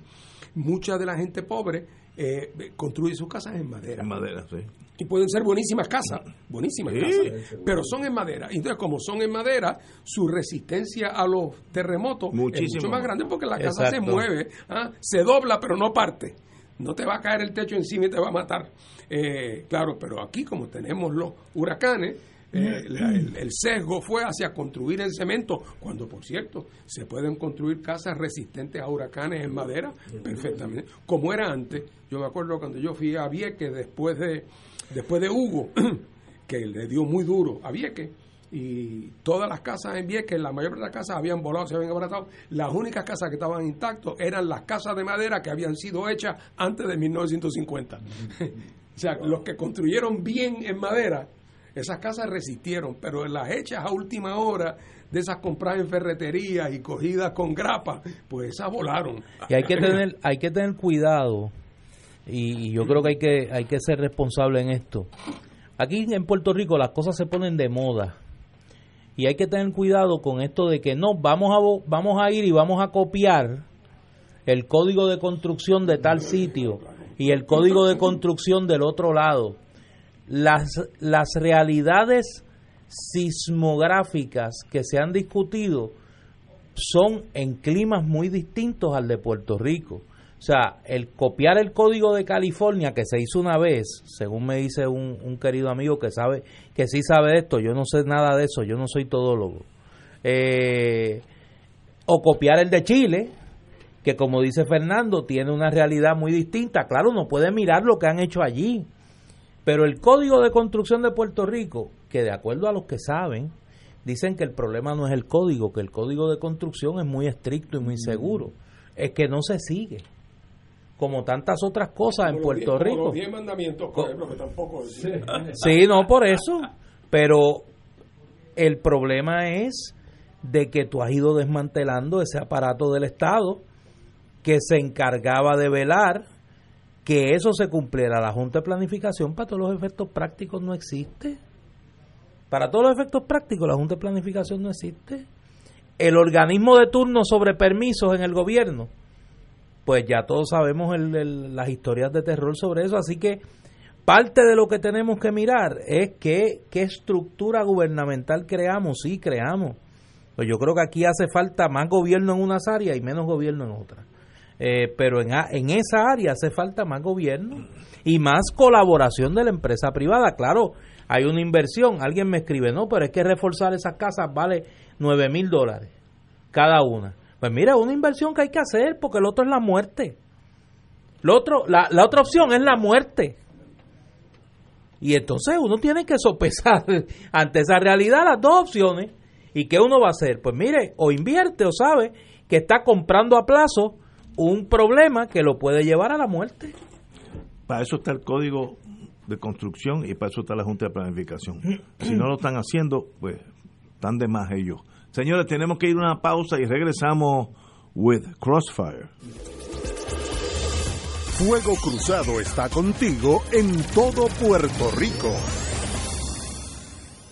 mucha de la gente pobre eh, construye sus casas en madera. En madera, sí. Y pueden ser buenísimas casas, buenísimas Sí. casas, pero son en madera. Entonces, como son en madera, su resistencia a los terremotos es mucho más grande porque la casa se mueve, ¿ah? se dobla, pero no parte. No te va a caer el techo encima y te va a matar. Eh, claro, pero aquí, como tenemos los huracanes, eh, la- el, el sesgo fue hacia construir en cemento, cuando por cierto se pueden construir casas resistentes a huracanes en madera perfectamente, como era antes. Yo me acuerdo cuando yo fui a Vieques después de, después de Hugo, que le dio muy duro a Vieques, y todas las casas en Vieques, la mayor de las casas habían volado, se habían abaratado. Las únicas casas que estaban intactas eran las casas de madera que habían sido hechas antes de 1950. o sea, los que construyeron bien en madera, esas casas resistieron, pero las hechas a última hora, de esas compradas en ferreterías y cogidas con grapa, pues esas volaron. Y hay que tener, hay que tener cuidado, y, y yo creo que hay que, hay que ser responsable en esto. Aquí en Puerto Rico las cosas se ponen de moda. Y hay que tener cuidado con esto de que no, vamos a, vamos a ir y vamos a copiar el código de construcción de tal sitio y el código de construcción del otro lado. Las, las realidades sismográficas que se han discutido son en climas muy distintos al de Puerto Rico. O sea, el copiar el código de California que se hizo una vez, según me dice un, un querido amigo que sabe, que sí sabe esto, yo no sé nada de eso, yo no soy todólogo. Eh, o copiar el de Chile, que como dice Fernando, tiene una realidad muy distinta. Claro, uno puede mirar lo que han hecho allí. Pero el código de construcción de Puerto Rico, que de acuerdo a los que saben, dicen que el problema no es el código, que el código de construcción es muy estricto y muy seguro. Es que no se sigue. Como tantas otras cosas en los Puerto diez- Rico. Los diez mandamientos, por ejemplo, que tampoco. Sí, no por eso. Pero el problema es de que tú has ido desmantelando ese aparato del Estado que se encargaba de velar que eso se cumpliera. La Junta de Planificación para todos los efectos prácticos no existe. Para todos los efectos prácticos la Junta de Planificación no existe. El organismo de turno sobre permisos en el gobierno, pues ya todos sabemos el- las historias de terror sobre eso, así que parte de lo que tenemos que mirar es qué, qué estructura gubernamental creamos, sí creamos. Pues yo creo que aquí hace falta más gobierno en unas áreas y menos gobierno en otras. Eh, pero en, en esa área hace falta más gobierno y más colaboración de la empresa privada. Claro, hay una inversión. Alguien me escribe, no, pero es que reforzar esas casas vale 9 mil dólares cada una. Pues mira, una inversión que hay que hacer porque el otro es la muerte. Lo otro, la, la otra opción es la muerte. Y entonces uno tiene que sopesar ante esa realidad las dos opciones. ¿Y qué uno va a hacer? Pues mire, o invierte o sabe que está comprando a plazo un problema que lo puede llevar a la muerte. Para eso está el código de construcción y para eso está la Junta de Planificación. Si no lo están haciendo, pues están de más ellos. Señores, tenemos que ir a una pausa y regresamos with Crossfire. Fuego Cruzado está contigo en todo Puerto Rico.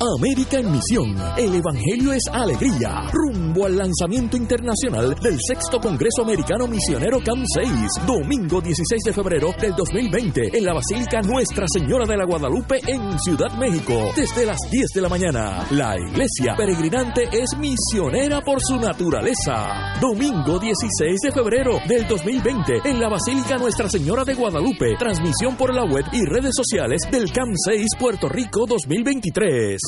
América en Misión. El Evangelio es alegría. Rumbo al lanzamiento internacional del sexto Congreso Americano Misionero CAM 6. Domingo 16 de febrero del 2020 en la Basílica Nuestra Señora de la Guadalupe en Ciudad México. Desde las 10 de la mañana. La iglesia peregrinante es misionera por su naturaleza. Domingo 16 de febrero del 2020 en la Basílica Nuestra Señora de Guadalupe. Transmisión por la web y redes sociales del CAM 6 Puerto Rico 2023.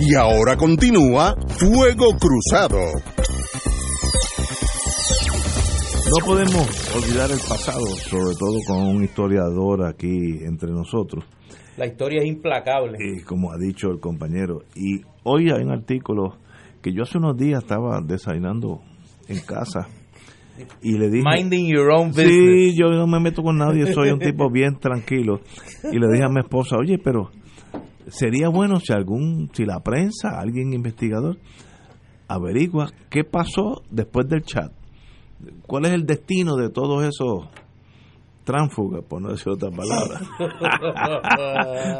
Y ahora continúa Fuego Cruzado. No podemos olvidar el pasado, sobre todo con un historiador aquí entre nosotros. La historia es implacable. Y como ha dicho el compañero. Y hoy hay un artículo que yo hace unos días estaba desayunando en casa y le dije... Minding your own business. Sí, yo no me meto con nadie, soy un tipo bien tranquilo. Y le dije a mi esposa, oye, pero sería bueno si algún, si la prensa, alguien investigador, averigua qué pasó después del chat. ¿Cuál es el destino de todos esos tránsfugas, por no decir otra palabra?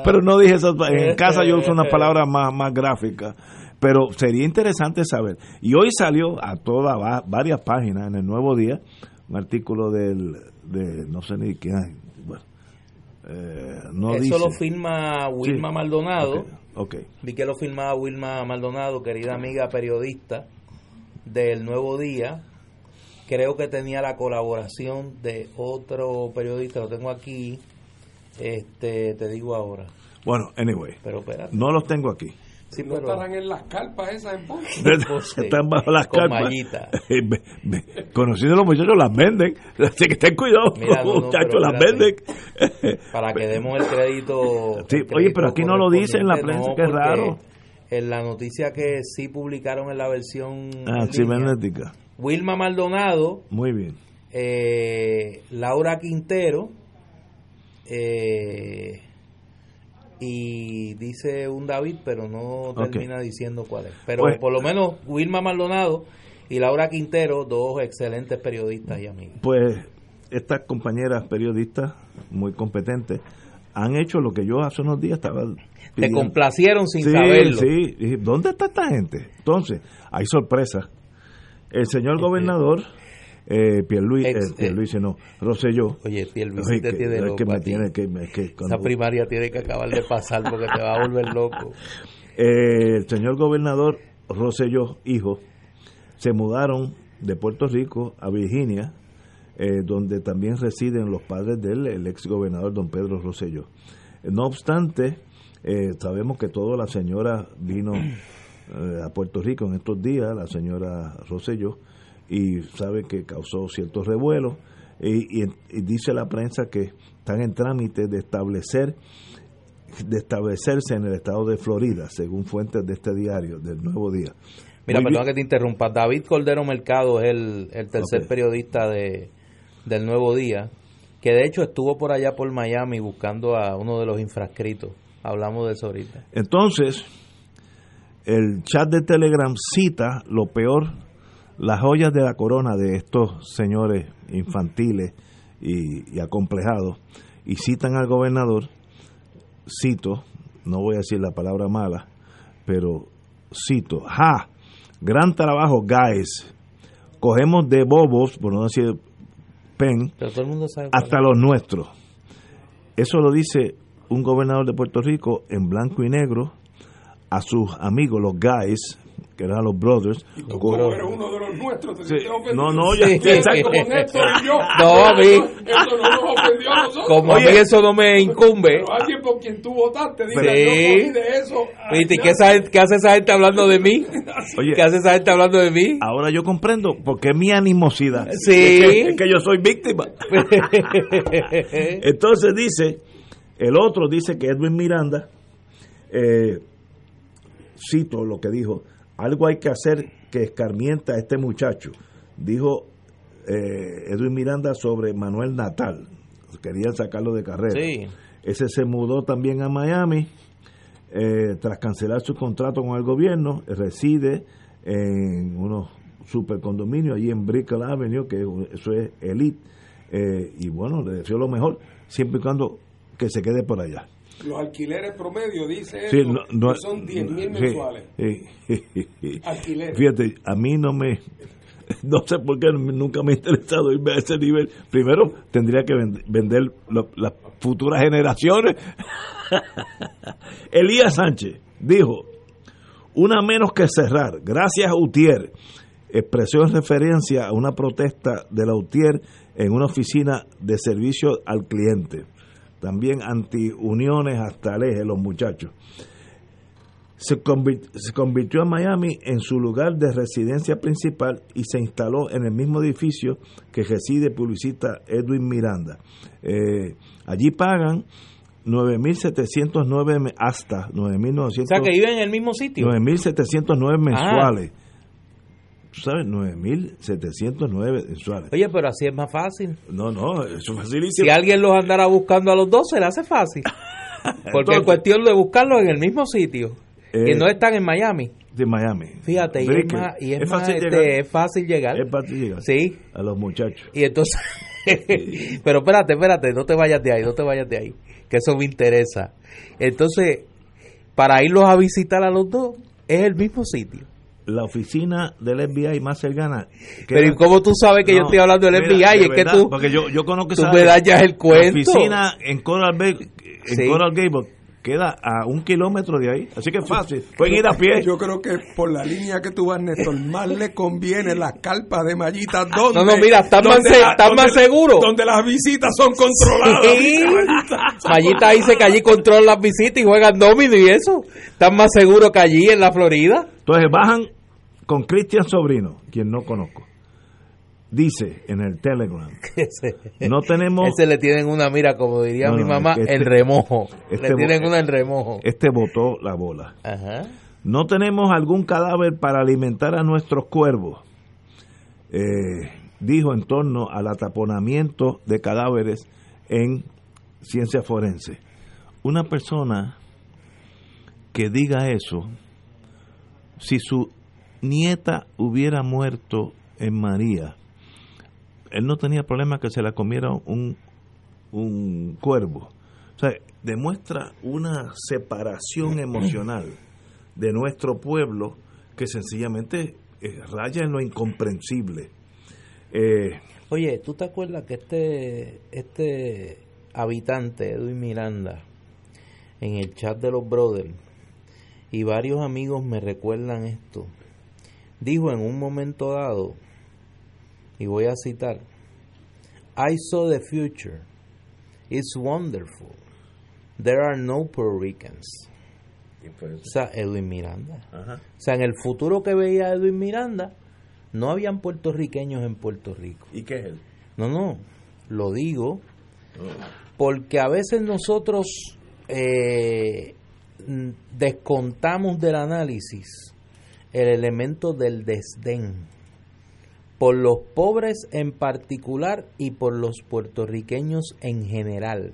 Pero no dije eso, en casa yo uso una palabra más, más gráfica. Pero sería interesante saber. Y hoy salió a todas, va- varias páginas en el Nuevo Día, un artículo del, de, no sé ni quién, eh, no Eso dice. lo firma Wilma Sí. Maldonado. Ok. Vi que lo firmaba Wilma Maldonado, querida amiga periodista del Nuevo Día. Creo que tenía la colaboración de otro periodista, lo tengo aquí. Este, te digo ahora. Bueno, anyway, Pero espérate. no los tengo aquí. Sí, no pero- estarán en las carpas esas en Ponce. Están bajo las Con carpas. ve- Conociendo a los muchachos, las venden. Así que ten cuidado, Mira, no, no, muchachos, pero las venden. Para que demos el crédito. Sí, el oye, crédito pero aquí no lo dice en la prensa, qué porque raro. En la noticia que sí publicaron en la versión. Ah, en línea, cibernética. Wilma Maldonado, Muy bien. eh, Laura Quintero, eh, y dice un David, pero no termina diciendo cuál es. Pero Pues- por lo menos Wilma Maldonado y Laura Quintero, dos excelentes periodistas y amigas. Pues estas compañeras periodistas muy competentes han hecho lo que yo hace unos días estaba Te complacieron sin sí, saberlo. Sí, Dije, ¿dónde está esta gente? Entonces, hay sorpresas. El señor gobernador eh, Pierluis, Ex- eh, Pierluisi no, Rosselló. Oye, Pierluisi Ay, te que- tiene es loco que me tiene que, es que cuando- Esa primaria tiene que acabar de pasar porque te va a volver loco. Eh, el señor gobernador Rosselló, hijo, se mudaron de Puerto Rico a Virginia, eh, donde también residen los padres del el ex gobernador don Pedro Rosselló. No obstante, eh, sabemos que toda la señora vino eh, a Puerto Rico en estos días, la señora Rosselló, y sabe que causó ciertos revuelos, y, y- y dice la prensa que están en trámite de establecer de establecerse en el estado de Florida, según fuentes de este diario, del Nuevo Día. Mira, perdón que te interrumpa. David Cordero Mercado es el, el tercer periodista de, del Nuevo Día, que de hecho estuvo por allá por Miami buscando a uno de los infrascritos. Hablamos de eso ahorita. Entonces, el chat de Telegram cita lo peor, las joyas de la corona de estos señores infantiles y, y acomplejados, y citan al gobernador, cito, no voy a decir la palabra mala, pero cito, ja, gran trabajo, guys, cogemos de bobos, por no decir pen, hasta los nuestros. Eso lo dice un gobernador de Puerto Rico en blanco y negro a sus amigos, los guys, que eran los brothers. Tú eres uno de los nuestros, te Sí. ofendido. No, no, ya- Sí, exacto. Como Néstor y yo. No, a mí. Eso no nos ofendió a nosotros. Como a mí eso no me incumbe. Pero alguien por quien tú votaste, diga, Sí. yo cogí de eso. ¿Viste? ¿Qué, qué hace esa gente hablando de mí? Oye, ¿Qué hace esa gente hablando de mí? ahora yo comprendo por qué mi animosidad. Sí. Es que, es que yo soy víctima. Entonces dice, el otro dice que Edwin Miranda, eh, cito lo que dijo, algo hay que hacer que escarmienta a este muchacho, dijo eh, Edwin Miranda sobre Manuel Natal, querían sacarlo de carrera. Sí. Ese se mudó también a Miami eh, tras cancelar su contrato con el gobierno, reside en unos supercondominios allí en Brickell Avenue, que eso es elite, eh, y bueno, le deseo lo mejor, siempre y cuando que se quede por allá. Los alquileres promedio, dice Sí, eso, no- no- que son 10 mil mensuales. sí. Alquileres. Fíjate, a mí no me, no sé por qué nunca me ha interesado irme a ese nivel. Primero, tendría que vend- vender lo- las futuras generaciones. Elías Sánchez dijo, una menos que cerrar. Gracias, Utier. Expresó en referencia a una protesta de la Utier en una oficina de servicio al cliente. También anti-uniones hasta el eje, los muchachos. Se convir- se convirtió a Miami en su lugar de residencia principal y se instaló en el mismo edificio que reside publicista Edwin Miranda. Eh, allí pagan 9.709 me- hasta 9.900 O sea, que viven en el mismo sitio. 9.709 mensuales. ¿Tú sabes? 9.709 mensuales. Oye, pero así es más fácil. No, no, eso es facilísimo. Si alguien los andara buscando a los dos, se le hace fácil. Porque es cuestión de buscarlos en el mismo sitio. Eh, que no están en Miami. de Miami. Fíjate, y es, más, y es, Es más, fácil este, llegar. es fácil llegar. Es fácil llegar. Sí. A los muchachos. Y entonces, pero espérate, espérate, no te vayas de ahí, no te vayas de ahí, que eso me interesa. Entonces, para irlos a visitar a los dos, es el mismo sitio. La oficina del FBI más cercana. Pero ¿y cómo tú sabes que yo estoy hablando del mira, FBI? de Es que tú, Porque yo, yo conozco tú me dañas el cuento. La oficina en Coral, Bay, en Sí. Coral Gable queda a un kilómetro de ahí. Así que es fácil. Pueden ir a pie. Yo creo que por la línea que tú vas, Néstor, más le conviene las carpas de mallita donde... No, no, mira, están más donde- más seguros. Donde las visitas son controladas. Sí. Mallita. Dice que allí controlan las visitas y juegan domino y eso. Están más seguros que allí en la Florida. Entonces bajan con Cristian Sobrino, quien no conozco. Dice en el Telegram, no tenemos... ese le tienen una mira, como diría No, mi mamá, el este- remojo. este le tienen una el remojo. Este botó la bola. Ajá. No tenemos algún cadáver para alimentar a nuestros cuervos. Eh, dijo en torno al ataponamiento de cadáveres en ciencia forense. Una persona que diga eso, si su nieta hubiera muerto en María, él no tenía problema que se la comiera un, un cuervo. O sea, demuestra una separación emocional de nuestro pueblo que sencillamente eh, raya en lo incomprensible. Eh, Oye, ¿tú te acuerdas que este, este habitante, Edwin Miranda, en el chat de los brothers, y varios amigos me recuerdan esto, dijo en un momento dado, y voy a citar, I saw the future. It's wonderful. There are no Puerto Ricans. O sea, Edwin Miranda. Ajá. O sea, en el futuro que veía Edwin Miranda, no habían puertorriqueños en Puerto Rico. ¿Y qué es él? No, no, lo digo porque a veces nosotros eh, descontamos del análisis el elemento del desdén por los pobres en particular y por los puertorriqueños en general.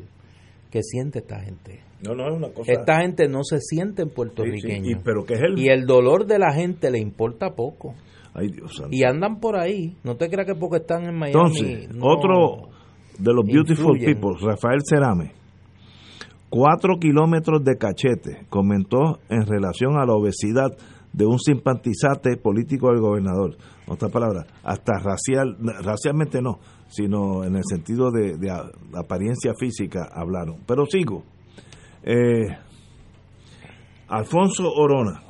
¿Qué siente esta gente? No, no, es una cosa... Esta gente no se sienten Sí, sí, puertorriqueños. y- pero que es él. Y el dolor de la gente le importa poco. Ay, Dios santo. Y andan por ahí. No te creas que porque están en Miami. Entonces, no otro de los beautiful influyen. people, Rafael Cerame, cuatro kilómetros de cachete, comentó en relación a la obesidad de un simpatizante político del gobernador. En otras palabras, hasta racial, racialmente no, sino en el sentido de, apariencia física hablaron. Pero sigo. Eh, Alfonso Orona,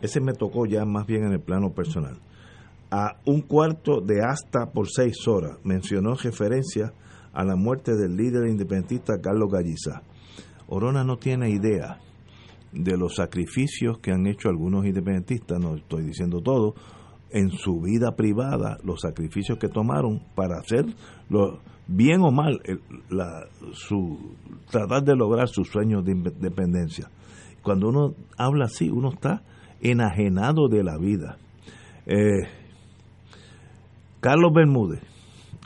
ese me tocó ya más bien en el plano personal a un cuarto de hasta por seis horas. Mencionó referencia a la muerte del líder independentista Carlos Galliza. Orona no tiene idea de los sacrificios que han hecho algunos independentistas, no estoy diciendo todo, en su vida privada, los sacrificios que tomaron para hacer lo, bien o mal el- la- su tratar de lograr sus sueños de independencia. Cuando uno habla así, uno está enajenado de la vida. Eh, Carlos Bermúdez,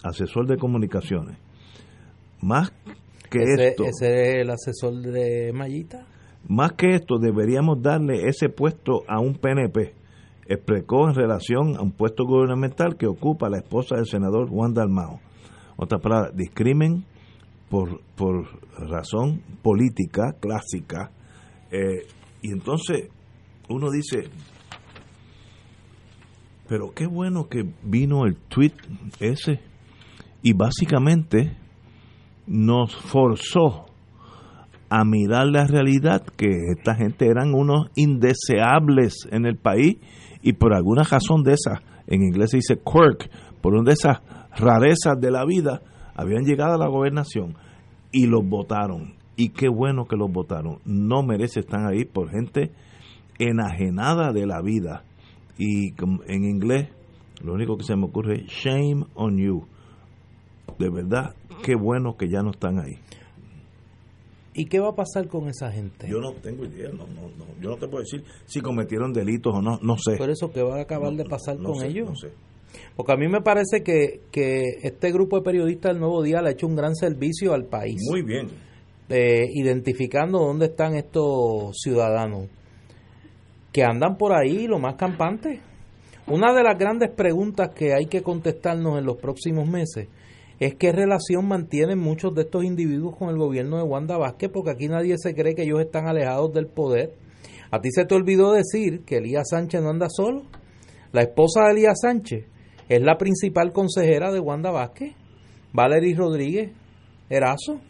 asesor de comunicaciones, más que ese, esto, ese es el asesor de Mayita. Más que esto, deberíamos darle ese puesto a un PNP. Explicó en relación a un puesto gubernamental que ocupa la esposa del senador Juan Dalmao. Otra palabra, discrimen por, por razón política clásica. Eh, y entonces uno dice, pero qué bueno que vino el tweet ese y básicamente nos forzó a mirar la realidad que esta gente eran unos indeseables en el país y por alguna razón de esas, en inglés se dice quirk, por una de esas rarezas de la vida, habían llegado a la gobernación y los votaron. Y qué bueno que los votaron. No merece estar ahí por gente enajenada de la vida. Y en inglés, lo único que se me ocurre es shame on you. De verdad, qué bueno que ya no están ahí. ¿Y qué va a pasar con esa gente? Yo no tengo idea, no, no, no. yo no te puedo decir si cometieron delitos o no, no sé. Por eso, ¿qué va a acabar No, de pasar no con sé, ellos? no sé. Porque a mí me parece que, que este grupo de periodistas del Nuevo Día le ha hecho un gran servicio al país. Muy bien. eh, identificando dónde están estos ciudadanos que andan por ahí lo más campantes. Una de las grandes preguntas que hay que contestarnos en los próximos meses es qué relación mantienen muchos de estos individuos con el gobierno de Wanda Vázquez, porque aquí nadie se cree que ellos están alejados del poder. A ti se te olvidó decir que Elías Sánchez no anda solo. La esposa de Elías Sánchez es la principal consejera de Wanda Vázquez, Valery Rodríguez Erazo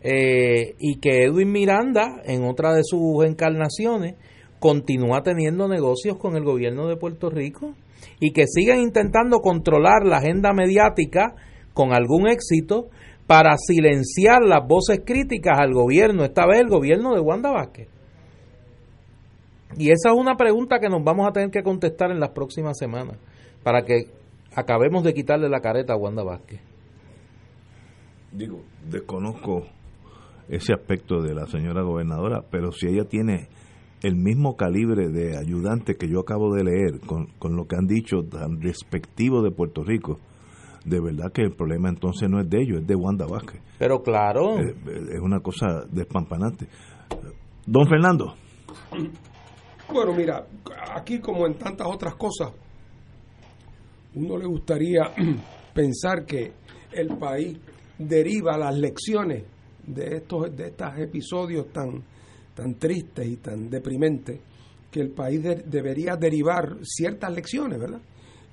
eh, y que Edwin Miranda, en otra de sus encarnaciones, continúa teniendo negocios con el gobierno de Puerto Rico y que siguen intentando controlar la agenda mediática con algún éxito para silenciar las voces críticas al gobierno, esta vez el gobierno de Wanda Vázquez. Y esa es una pregunta que nos vamos a tener que contestar en las próximas semanas para que acabemos de quitarle la careta a Wanda Vázquez. Digo, desconozco ese aspecto de la señora gobernadora, pero si ella tiene el mismo calibre de ayudante que yo acabo de leer, con, con lo que han dicho tan despectivo de Puerto Rico, de verdad que el problema entonces no es de ellos, es de Wanda Vázquez. Pero claro, Eh, es una cosa despampanante. Don Fernando. Bueno, mira, aquí como en tantas otras cosas, uno le gustaría pensar que el país deriva las lecciones de estos de estos episodios tan tan tristes y tan deprimentes que el país de- debería derivar ciertas lecciones, ¿verdad?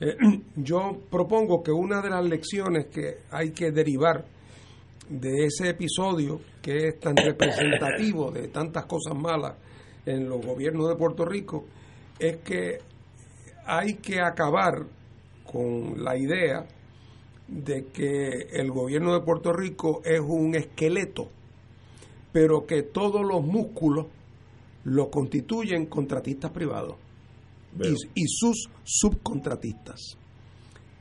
Eh, yo propongo que una de las lecciones que hay que derivar de ese episodio que es tan representativo de tantas cosas malas en los gobiernos de Puerto Rico es que hay que acabar con la idea de que el gobierno de Puerto Rico es un esqueleto, pero que todos los músculos lo constituyen contratistas privados y, sus subcontratistas.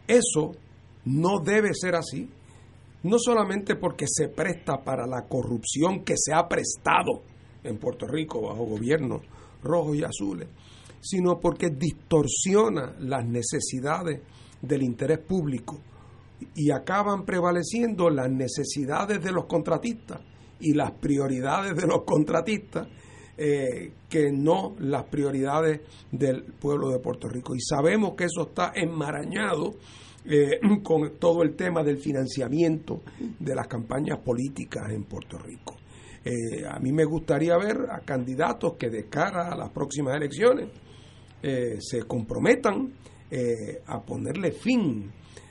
Eso no debe ser así, no solamente porque se presta para la corrupción que se ha prestado en Puerto Rico bajo gobiernos rojos y azules, sino porque distorsiona las necesidades del interés público y acaban prevaleciendo las necesidades de los contratistas y las prioridades de los contratistas eh, que no las prioridades del pueblo de Puerto Rico. Y sabemos que eso está enmarañado eh, con todo el tema del financiamiento de las campañas políticas en Puerto Rico. Eh, a mí me gustaría ver a candidatos que de cara a las próximas elecciones se comprometan a ponerle fin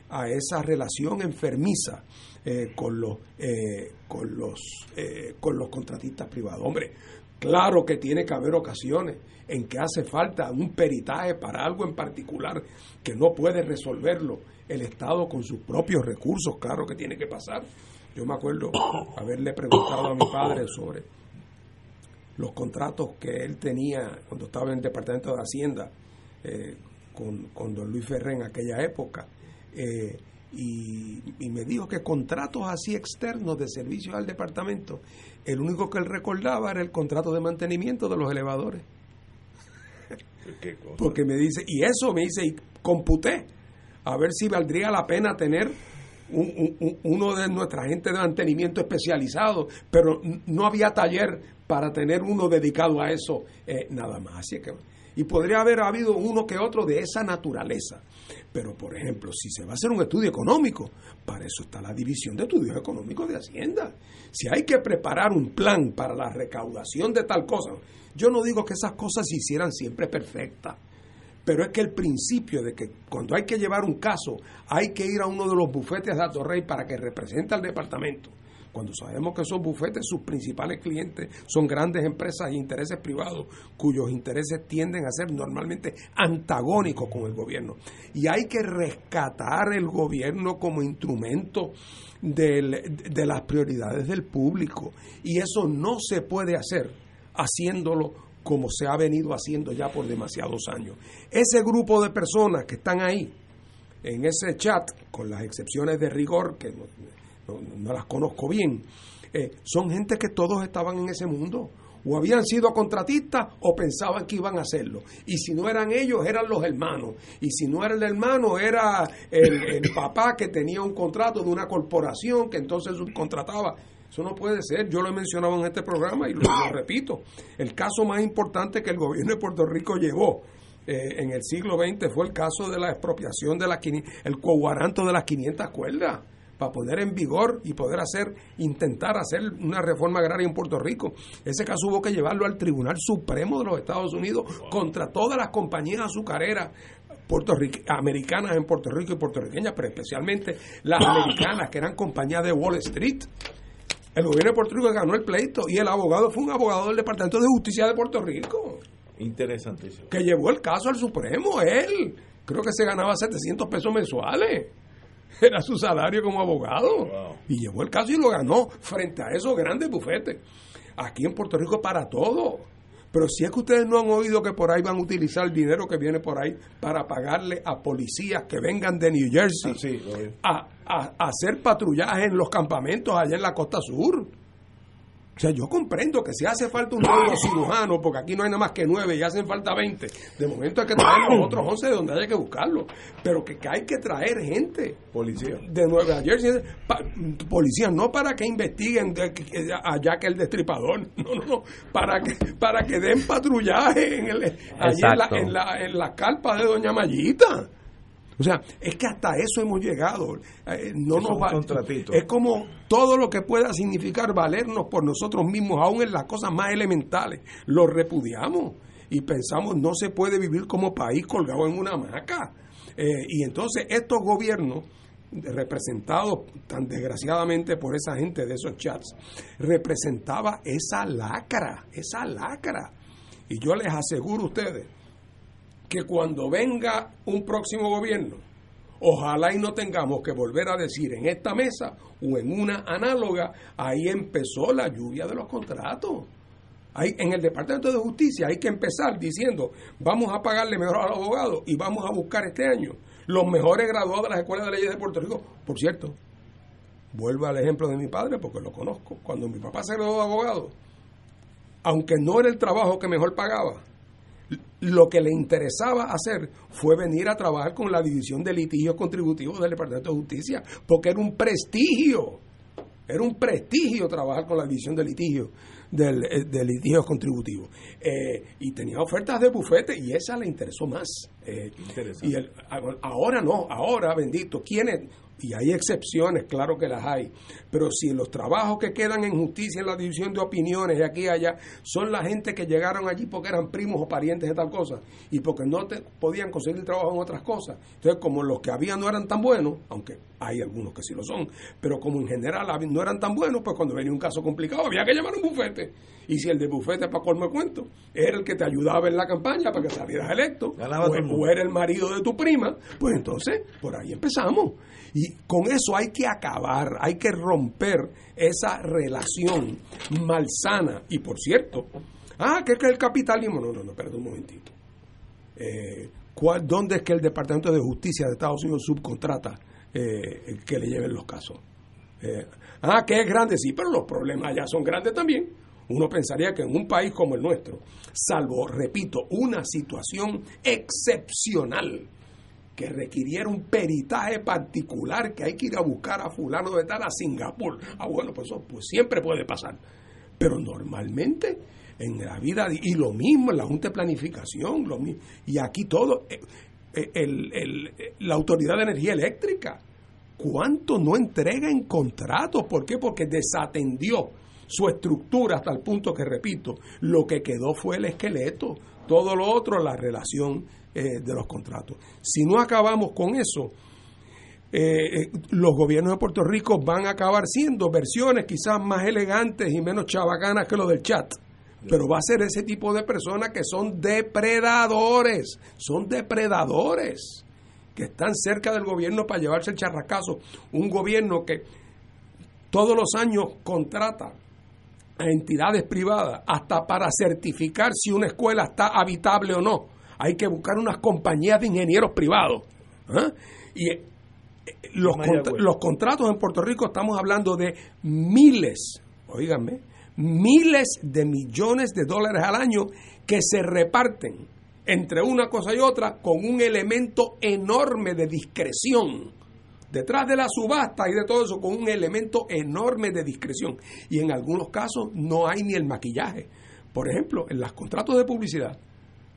a esa relación enfermiza con los con los con los contratistas privados. Hombre, Claro que tiene que haber ocasiones en que hace falta un peritaje para algo en particular que no puede resolverlo el Estado con sus propios recursos, claro que tiene que pasar. Yo me acuerdo haberle preguntado a mi padre sobre los contratos que él tenía cuando estaba en el Departamento de Hacienda eh, con, con, don Luis Ferrer en aquella época. Eh, y, y, me dijo que contratos así externos de servicios al departamento el único que él recordaba era el contrato de mantenimiento de los elevadores. Porque me dice, y eso me dice, y computé, a ver si valdría la pena tener uno de nuestra gente de mantenimiento especializado, pero no había taller para tener uno dedicado a eso eh, nada más. Así que, y podría haber habido uno que otro de esa naturaleza. Pero, por ejemplo, si se va a hacer un estudio económico, para eso está la División de Estudios Económicos de Hacienda. Si hay que preparar un plan para la recaudación de tal cosa, yo no digo que esas cosas se hicieran siempre perfectas, pero es que el principio de que cuando hay que llevar un caso, hay que ir a uno de los bufetes de Atorrey para que represente al departamento cuando sabemos que esos bufetes, sus principales clientes son grandes empresas e intereses privados, cuyos intereses tienden a ser normalmente antagónicos con el gobierno. Y hay que rescatar el gobierno como instrumento de las prioridades del público. Y eso no se puede hacer haciéndolo como se ha venido haciendo ya por demasiados años. Ese grupo de personas que están ahí, en ese chat, con las excepciones de rigor que no, las conozco bien, eh, son gente que todos estaban en ese mundo. O habían sido contratistas o pensaban que iban a hacerlo. Y si no eran ellos, eran los hermanos. Y si no era el hermano, era el, papá que tenía un contrato de una corporación que entonces subcontrataba. Eso no puede ser. Yo lo he mencionado en este programa y lo, repito. El caso más importante que el gobierno de Puerto Rico llevó eh, en el siglo XX fue el caso de la expropiación de la el coguaranto de las 500 cuerdas para poner en vigor y poder hacer, intentar hacer una reforma agraria en Puerto Rico. Ese caso hubo que llevarlo al Tribunal Supremo de los Estados Unidos contra todas las compañías azucareras americanas en Puerto Rico y puertorriqueñas, pero especialmente las americanas que eran compañías de Wall Street. El gobierno de Puerto Rico ganó el pleito y el abogado fue un abogado del Departamento de Justicia de Puerto Rico. Interesantísimo. Que llevó el caso al Supremo, él. Creo que se ganaba 700 pesos mensuales. era su salario como abogado. Y llevó el caso y lo ganó frente a esos grandes bufetes. Aquí en Puerto Rico para todo. Pero si es que ustedes no han oído que por ahí van a utilizar el dinero que viene por ahí para pagarle a policías que vengan de New Jersey ah, a, a hacer patrullaje en los campamentos allá en la costa sur. O sea, yo comprendo que si hace falta un nuevo cirujano, porque aquí no hay nada más que nueve y hacen falta veinte, de momento hay que traer los otros once de donde haya que buscarlo. Pero que, hay que traer gente. Policía. De Nueva Jersey. policía, no para que investiguen allá que el destripador. No, no, no. Para que, para que den patrullaje en el, allí en la, en, la, en la carpa de Doña Mayita. O sea, es que hasta eso hemos llegado. Eh, no nos va, es como todo lo que pueda significar valernos por nosotros mismos, aún en las cosas más elementales, lo repudiamos y pensamos no se puede vivir como país colgado en una hamaca. Eh, y entonces estos gobiernos representados tan desgraciadamente por esa gente de esos chats, representaba esa lacra, esa lacra. Y yo les aseguro a ustedes que cuando venga un próximo gobierno, ojalá y no tengamos que volver a decir en esta mesa o en una análoga, ahí empezó la lluvia de los contratos. Hay, en el Departamento de Justicia hay que empezar diciendo, vamos a pagarle mejor a los abogados y vamos a buscar este año los mejores graduados de las escuelas de leyes de Puerto Rico. Por cierto, vuelvo al ejemplo de mi padre porque lo conozco. Cuando mi papá se graduó de abogado, aunque no era el trabajo que mejor pagaba, lo que le interesaba hacer fue venir a trabajar con la división de litigios contributivos del Departamento de Justicia, porque era un prestigio, era un prestigio trabajar con la división de litigios del, eh, de litigios contributivos. Eh, y tenía ofertas de bufete y esa le interesó más. Eh, y el, ahora no, ahora bendito, ¿quiénes? Y hay excepciones, claro que las hay, pero si los trabajos que quedan en justicia en la división de opiniones y aquí y allá son la gente que llegaron allí porque eran primos o parientes de tal cosa y porque no te, podían conseguir trabajo en otras cosas. Entonces, como los que había no eran tan buenos, aunque hay algunos que sí lo son, pero como en general no eran tan buenos, pues cuando venía un caso complicado había que llamar a un bufete. Y si el de bufete, para colmo cuento, era el que te ayudaba en la campaña para que salieras electo, o, o era el marido de tu prima, pues entonces por ahí empezamos. Y con eso hay que acabar, hay que romper esa relación malsana. Y por cierto, ah, ¿qué es el capitalismo? No, no, no, perdón un momentito. Eh, ¿cuál, ¿Dónde es que el Departamento de Justicia de Estados Unidos subcontrata eh, que le lleven los casos? Eh, ah, que es grande, sí, pero los problemas ya son grandes también. Uno pensaría que en un país como el nuestro, salvo, repito, una situación excepcional, que requiriera un peritaje particular, que hay que ir a buscar a fulano de tal a Singapur. Ah, bueno, pues eso pues siempre puede pasar. Pero normalmente en la vida, y lo mismo en la Junta de Planificación, lo mismo, y aquí todo, eh, eh, el, la Autoridad de Energía Eléctrica, ¿cuánto no entrega en contratos? ¿Por qué? Porque desatendió su estructura hasta el punto que, repito, lo que quedó fue el esqueleto, todo lo otro, la relación eh, de los contratos. Si no acabamos con eso, eh, eh, los gobiernos de Puerto Rico van a acabar siendo versiones quizás más elegantes y menos chabacanas que lo del chat. Pero va a ser ese tipo de personas que son depredadores, son depredadores, que están cerca del gobierno para llevarse el charracazo. Un gobierno que todos los años contrata a entidades privadas hasta para certificar si una escuela está habitable o no hay que buscar unas compañías de ingenieros privados. ¿ah? Y eh, los, los contratos en Puerto Rico estamos hablando de miles, oíganme, miles de millones de dólares al año que se reparten entre una cosa y otra con un elemento enorme de discreción. Detrás de la subasta y de todo eso, con un elemento enorme de discreción. Y en algunos casos no hay ni el maquillaje. Por ejemplo, en los contratos de publicidad,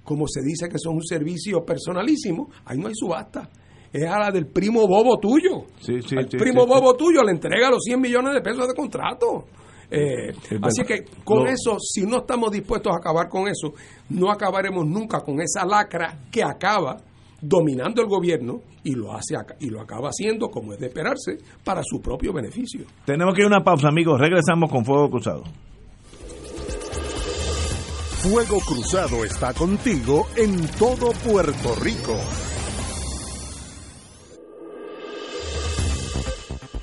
como se dice que son un servicio personalísimo, ahí no hay subasta. Es a la del primo bobo tuyo. el primo bobo tuyo le entrega los 100 millones de pesos de contrato. Eh, así que con eso, si no estamos dispuestos a acabar con eso, no acabaremos nunca con esa lacra que acaba dominando el gobierno y lo hace y lo acaba haciendo como es de esperarse para su propio beneficio. Tenemos que ir a una pausa, amigos. Regresamos con Fuego Cruzado. Fuego Cruzado está contigo en todo Puerto Rico.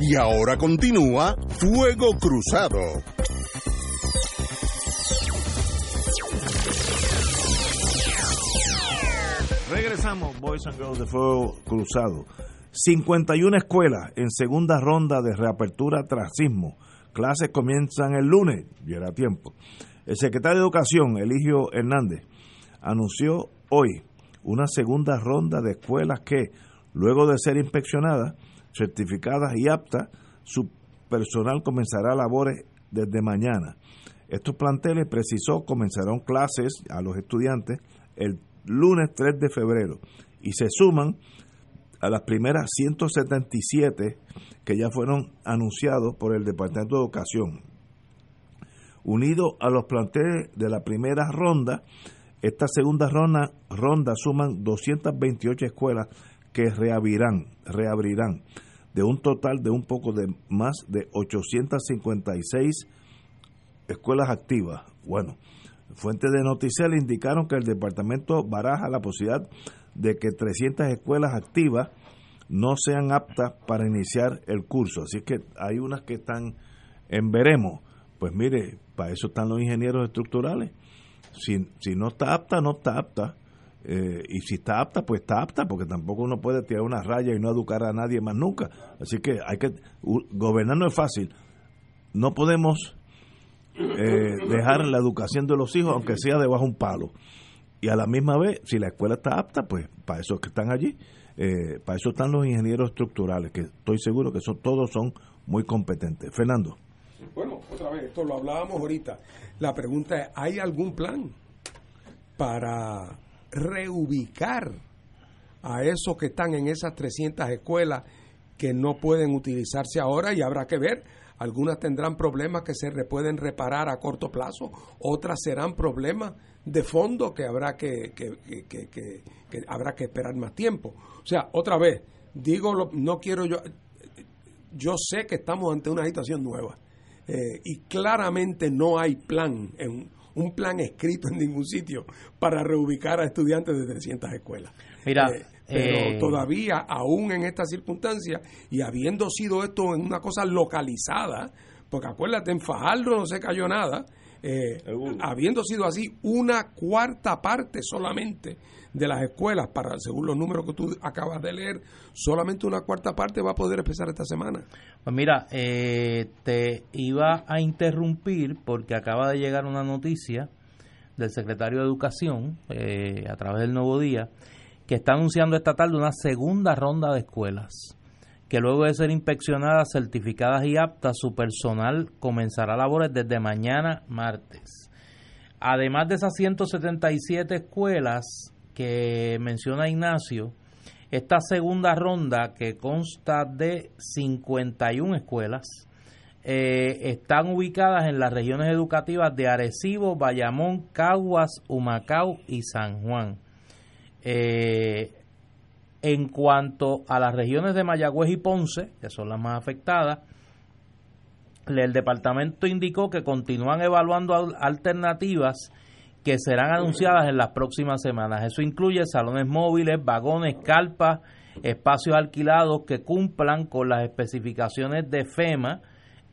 Y ahora continúa Fuego Cruzado. Regresamos, Boys and Girls de Fuego Cruzado. 51 escuelas en segunda ronda de reapertura tras sismo. Clases comienzan el lunes, y era tiempo. El secretario de Educación, Eligio Hernández, anunció hoy una segunda ronda de escuelas que, luego de ser inspeccionadas, certificadas y aptas, su personal comenzará labores desde mañana. Estos planteles, precisó, comenzarán clases a los estudiantes el lunes 3 de febrero y se suman a las primeras 177 que ya fueron anunciados por el Departamento de Educación. Unido a los planteles de la primera ronda, esta segunda ronda, ronda suman 228 escuelas que reabrirán, reabrirán de un total de un poco de más de 856 escuelas activas. Bueno, fuentes de noticias le indicaron que el departamento baraja la posibilidad de que 300 escuelas activas no sean aptas para iniciar el curso. Así que hay unas que están en veremos. Pues mire, para eso están los ingenieros estructurales. Si, si no está apta, no está apta. Eh, y si está apta, pues está apta, porque tampoco uno puede tirar una raya y no educar a nadie más nunca. Así que hay que gobernar no es fácil. No podemos eh, dejar la educación de los hijos, aunque sea debajo de un palo. Y a la misma vez, si la escuela está apta, pues para eso que están allí. Eh, para eso están los ingenieros estructurales, que estoy seguro que son, todos son muy competentes. Fernando. Bueno, otra vez, esto lo hablábamos ahorita. La pregunta es, ¿hay algún plan para reubicar a esos que están en esas 300 escuelas que no pueden utilizarse ahora y habrá que ver? Algunas tendrán problemas que se pueden reparar a corto plazo, otras serán problemas de fondo que habrá que, que, que, habrá que esperar más tiempo. O sea, otra vez, digo, no quiero yo, yo sé que estamos ante una situación nueva eh, y claramente no hay plan, en, un plan escrito en ningún sitio para reubicar a estudiantes de 300 escuelas. Mira, Eh, pero eh, todavía, aún en estas circunstancias, y habiendo sido esto en una cosa localizada, porque acuérdate, en Fajardo no se cayó nada, eh, habiendo sido así, una cuarta parte solamente de las escuelas, para según los números que tú acabas de leer, solamente una cuarta parte va a poder empezar esta semana. Pues mira, eh, te iba a interrumpir porque acaba de llegar una noticia del secretario de Educación eh, a través del Nuevo Día que está anunciando esta tarde una segunda ronda de escuelas que luego de ser inspeccionadas, certificadas y aptas, su personal comenzará labores desde mañana martes. Además de esas 177 escuelas que menciona Ignacio, esta segunda ronda que consta de 51 escuelas eh, están ubicadas en las regiones educativas de Arecibo, Bayamón, Caguas, Humacao y San Juan. Eh, en cuanto a las regiones de Mayagüez y Ponce, que son las más afectadas, el departamento indicó que continúan evaluando al- alternativas que serán anunciadas en las próximas semanas. Eso incluye salones móviles, vagones, carpas, espacios alquilados que cumplan con las especificaciones de FEMA,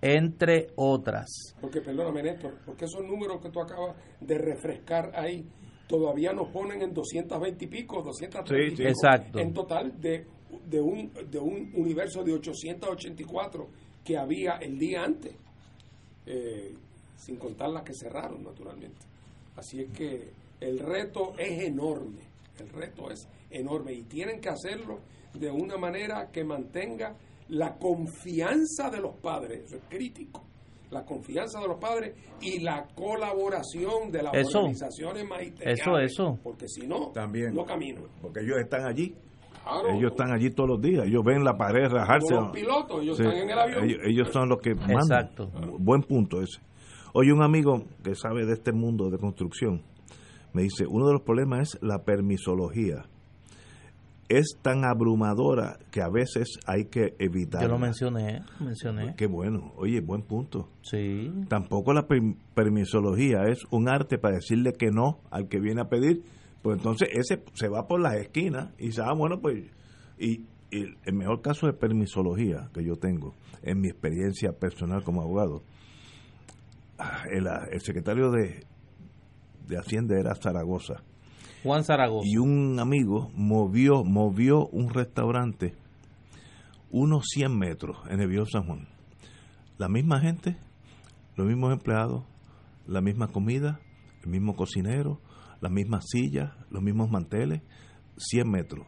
entre otras. Porque, perdóname, Néstor, porque esos números que tú acabas de refrescar ahí todavía nos ponen en 220 y pico, 230 y Sí, sí. pico, Exacto. en total de, de, un, de un universo de 884 que había el día antes, eh, sin contar las que cerraron, naturalmente. Así es que el reto es enorme, el reto es enorme y tienen que hacerlo de una manera que mantenga la confianza de los padres, eso es crítico, la confianza de los padres y la colaboración de las Eso. organizaciones magisteriales. Eso, eso. Porque si no, También. no camino. Porque ellos están allí. Claro. Ellos están allí todos los días. Ellos ven la pared rajarse. Los pilotos, ellos están en el avión. Ellos, ellos son los que mandan. Exacto. Buen punto ese. Oye, un amigo que sabe de este mundo de construcción me dice, uno de los problemas es la permisología. Es tan abrumadora que a veces hay que evitar. Yo lo mencioné, mencioné. Qué bueno. Oye, buen punto. Sí. Tampoco la per- permisología es un arte para decirle que no al que viene a pedir. Pues entonces ese se va por las esquinas y dice, ah, bueno, pues. Y, y el mejor caso de permisología que yo tengo en mi experiencia personal como abogado, el, el secretario de, de Hacienda era Zaragoza. Juan Zaragoza. Y un amigo movió, movió un restaurante unos 100 metros en el Viejo San Juan. La misma gente, los mismos empleados, la misma comida, el mismo cocinero, las mismas sillas, los mismos manteles, 100 metros.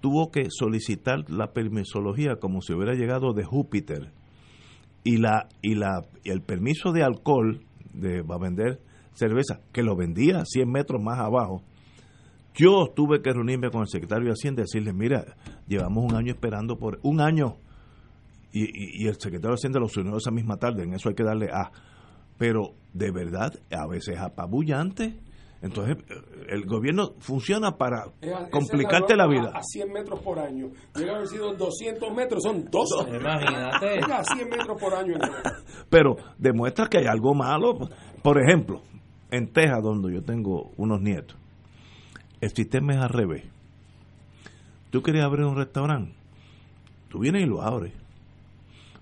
Tuvo que solicitar la permisología como si hubiera llegado de Júpiter y la y la y el permiso de alcohol de va a vender cerveza que lo vendía 100 metros más abajo yo tuve que reunirme con el secretario de Hacienda y decirle, mira, llevamos un año esperando por un año y, y- el secretario de Hacienda lo unió esa misma tarde, en eso hay que darle A. Pero de verdad, a veces es apabullante. Entonces, eh, el gobierno funciona para complicarte la vida. A 100 metros por año. Llega a haber sido 200 metros, son 12. Imagínate. A 100 metros por año. Pero demuestra que hay algo malo. Por ejemplo, en Texas, donde yo tengo unos nietos, el sistema es al revés. Tú querías abrir un restaurante, tú vienes y lo abres.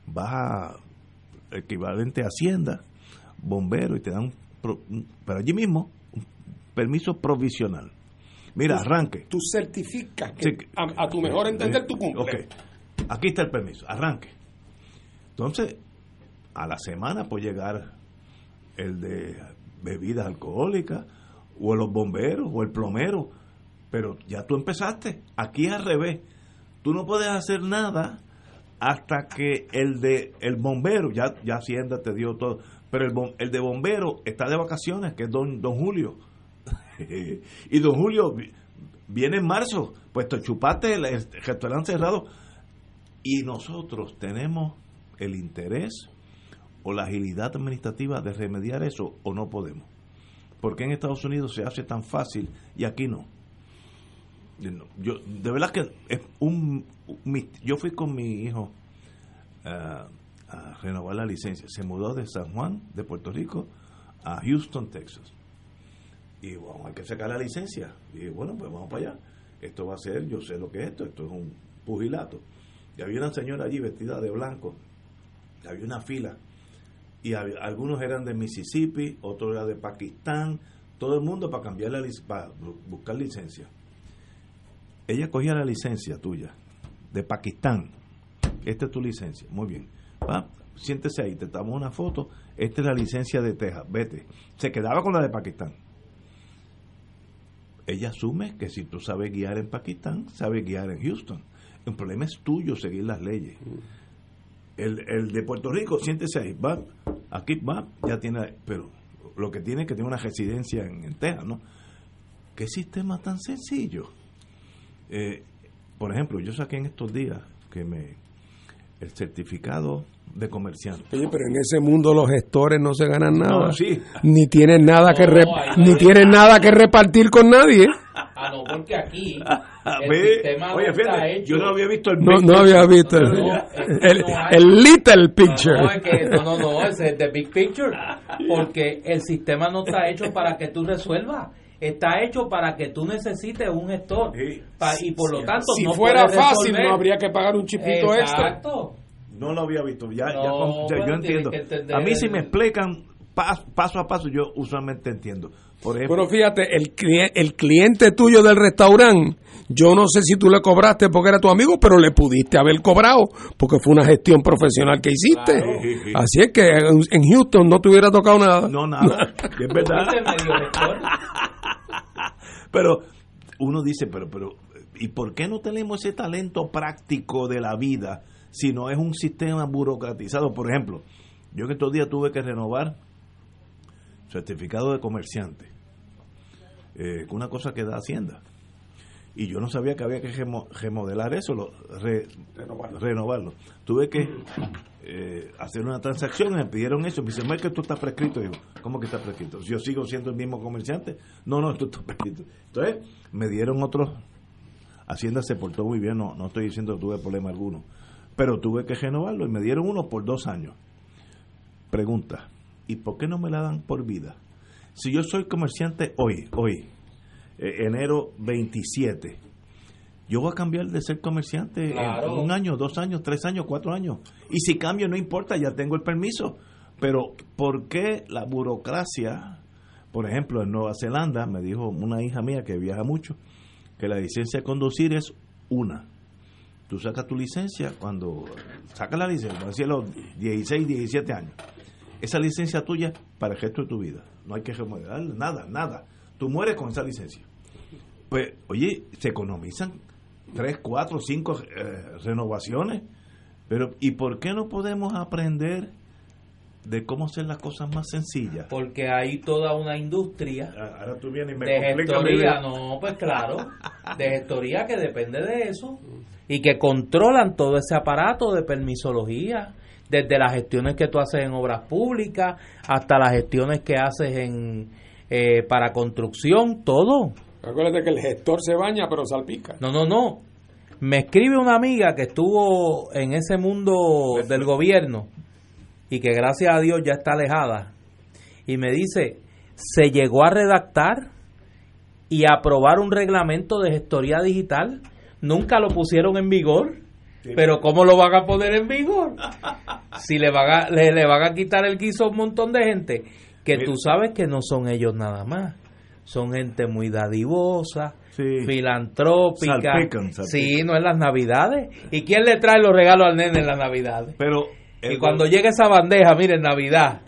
Vas a equivalente a Hacienda, bombero, y te dan, pero allí mismo, permiso provisional. Mira, Tú- arranque. Tú certificas que, Sí, a, a tu mejor entender, tú cumples. Ok. Aquí está el permiso, arranque. Entonces, a la semana puede llegar el de bebidas alcohólicas, o los bomberos, o el plomero. Pero ya tú empezaste. Aquí es al revés. Tú no puedes hacer nada hasta que el de el bombero, ya, ya Hacienda te dio todo, pero el, el de bombero está de vacaciones, que es don, don Julio. y don Julio vi- viene en marzo, pues te chupaste el, restaurante cerrado. Y nosotros tenemos el interés o la agilidad administrativa de remediar eso o no podemos. porque en Estados Unidos se hace tan fácil y aquí no? Yo, de verdad que es un, yo fui con mi hijo ah, a renovar la licencia. Se mudó de San Juan, de Puerto Rico, a Houston, Texas. Y bueno, hay que sacar la licencia. Y bueno, pues vamos para allá. Esto va a ser, yo sé lo que es esto, esto es un pugilato. Y había una señora allí vestida de blanco. Había una fila. Y algunos eran de Mississippi, otros eran de Pakistán, todo el mundo para cambiar la para bu- buscar licencia. Ella cogía la licencia tuya de Pakistán. Esta es tu licencia. Muy bien. Va, siéntese ahí, te damos una foto. Esta es la licencia de Texas. Vete. Se quedaba con la de Pakistán. Ella asume que si tú sabes guiar en Pakistán, sabes guiar en Houston. El problema es tuyo seguir las leyes. El, el de Puerto Rico, siéntese ahí, va, aquí va, ya tiene, pero lo que tiene es que tiene una residencia en, en Texas, ¿no? ¿Qué sistema tan sencillo? Eh, por ejemplo, yo saqué en estos días que me el certificado de comerciante. Oye, pero en ese mundo los gestores no se ganan nada. No, sí. Ni tienen nada que No, ni tienen nada que repartir con nadie. Ah, no, porque aquí el Ve, sistema oye, no está fíjate, hecho. yo no había visto el No, no había visto el, el, el little picture. No, es que, no, no, no, ese es the big picture. Porque el sistema no está hecho para que tú resuelvas. Está hecho para que tú necesites un gestor. Pa- y por lo tanto, si no fuera fácil, no habría que pagar un chipito extra. Exacto. No lo había visto. Ya, ya con- yo entiendo. A mí si me explican pas- paso a paso, yo usualmente entiendo. Por ejemplo, Pero fíjate, el, cli- el cliente tuyo del restaurante, yo no sé si tú le cobraste porque era tu amigo, pero le pudiste haber cobrado porque fue una gestión profesional que hiciste. Claro. Sí, sí. Así es que en Houston no te hubiera tocado nada. no nada, es verdad. Pero uno dice, pero, pero, ¿y por qué no tenemos ese talento práctico de la vida si no es un sistema burocratizado? Por ejemplo, yo que estos días tuve que renovar certificado de comerciante, eh, una cosa que da Hacienda. Y yo no sabía que había que remo- remodelar eso, lo- re- renovarlo. Tuve que eh, hacer una transacción me pidieron eso. Me dicen, es que esto está prescrito. Digo, ¿cómo que está prescrito? Yo sigo siendo el mismo comerciante. No, no, esto está prescrito. Entonces, me dieron otros. Hacienda se portó muy bien, no, no estoy diciendo que tuve problema alguno. Pero tuve que renovarlo y me dieron uno por dos años. Pregunta, ¿y por qué no me la dan por vida? Si yo soy comerciante hoy, hoy, eh, enero 27, yo voy a cambiar de ser comerciante en un año, dos años, tres años, cuatro años. Y si cambio, no importa, ya tengo el permiso. Pero, ¿por qué la burocracia? Por ejemplo, en Nueva Zelanda, me dijo una hija mía que viaja mucho, que la licencia de conducir es una. Tú sacas tu licencia cuando sacas la licencia, decía los 16, 17 años. Esa licencia tuya para el resto de tu vida. No hay que remodelarla, nada, nada. Tú mueres con esa licencia. Pues, oye, se economizan 3, 4, 5 renovaciones. Pero, ¿y por qué no podemos aprender de cómo hacer las cosas más sencillas? Porque hay toda una industria Ahora tú vienes y me de gestoría, no, pues claro, de gestoría que depende de eso y que controlan todo ese aparato de permisología, desde las gestiones que tú haces en obras públicas hasta las gestiones que haces en eh, para construcción, todo. Acuérdate que el gestor se baña, pero salpica. No, no, no. Me escribe una amiga que estuvo en ese mundo del gobierno y que gracias a Dios ya está alejada. Y me dice, se llegó a redactar y aprobar un reglamento de gestoría digital. Nunca lo pusieron en vigor. Pero ¿cómo lo van a poner en vigor? Si le van a, le, le van a quitar el guiso a un montón de gente que tú sabes que no son ellos nada más. Son gente muy dadivosa, filantrópica. Salpican, salpican. Sí, no en las navidades. ¿Y quién le trae los regalos al nene en las navidades? Pero y cuando llega esa bandeja, miren, Navidad,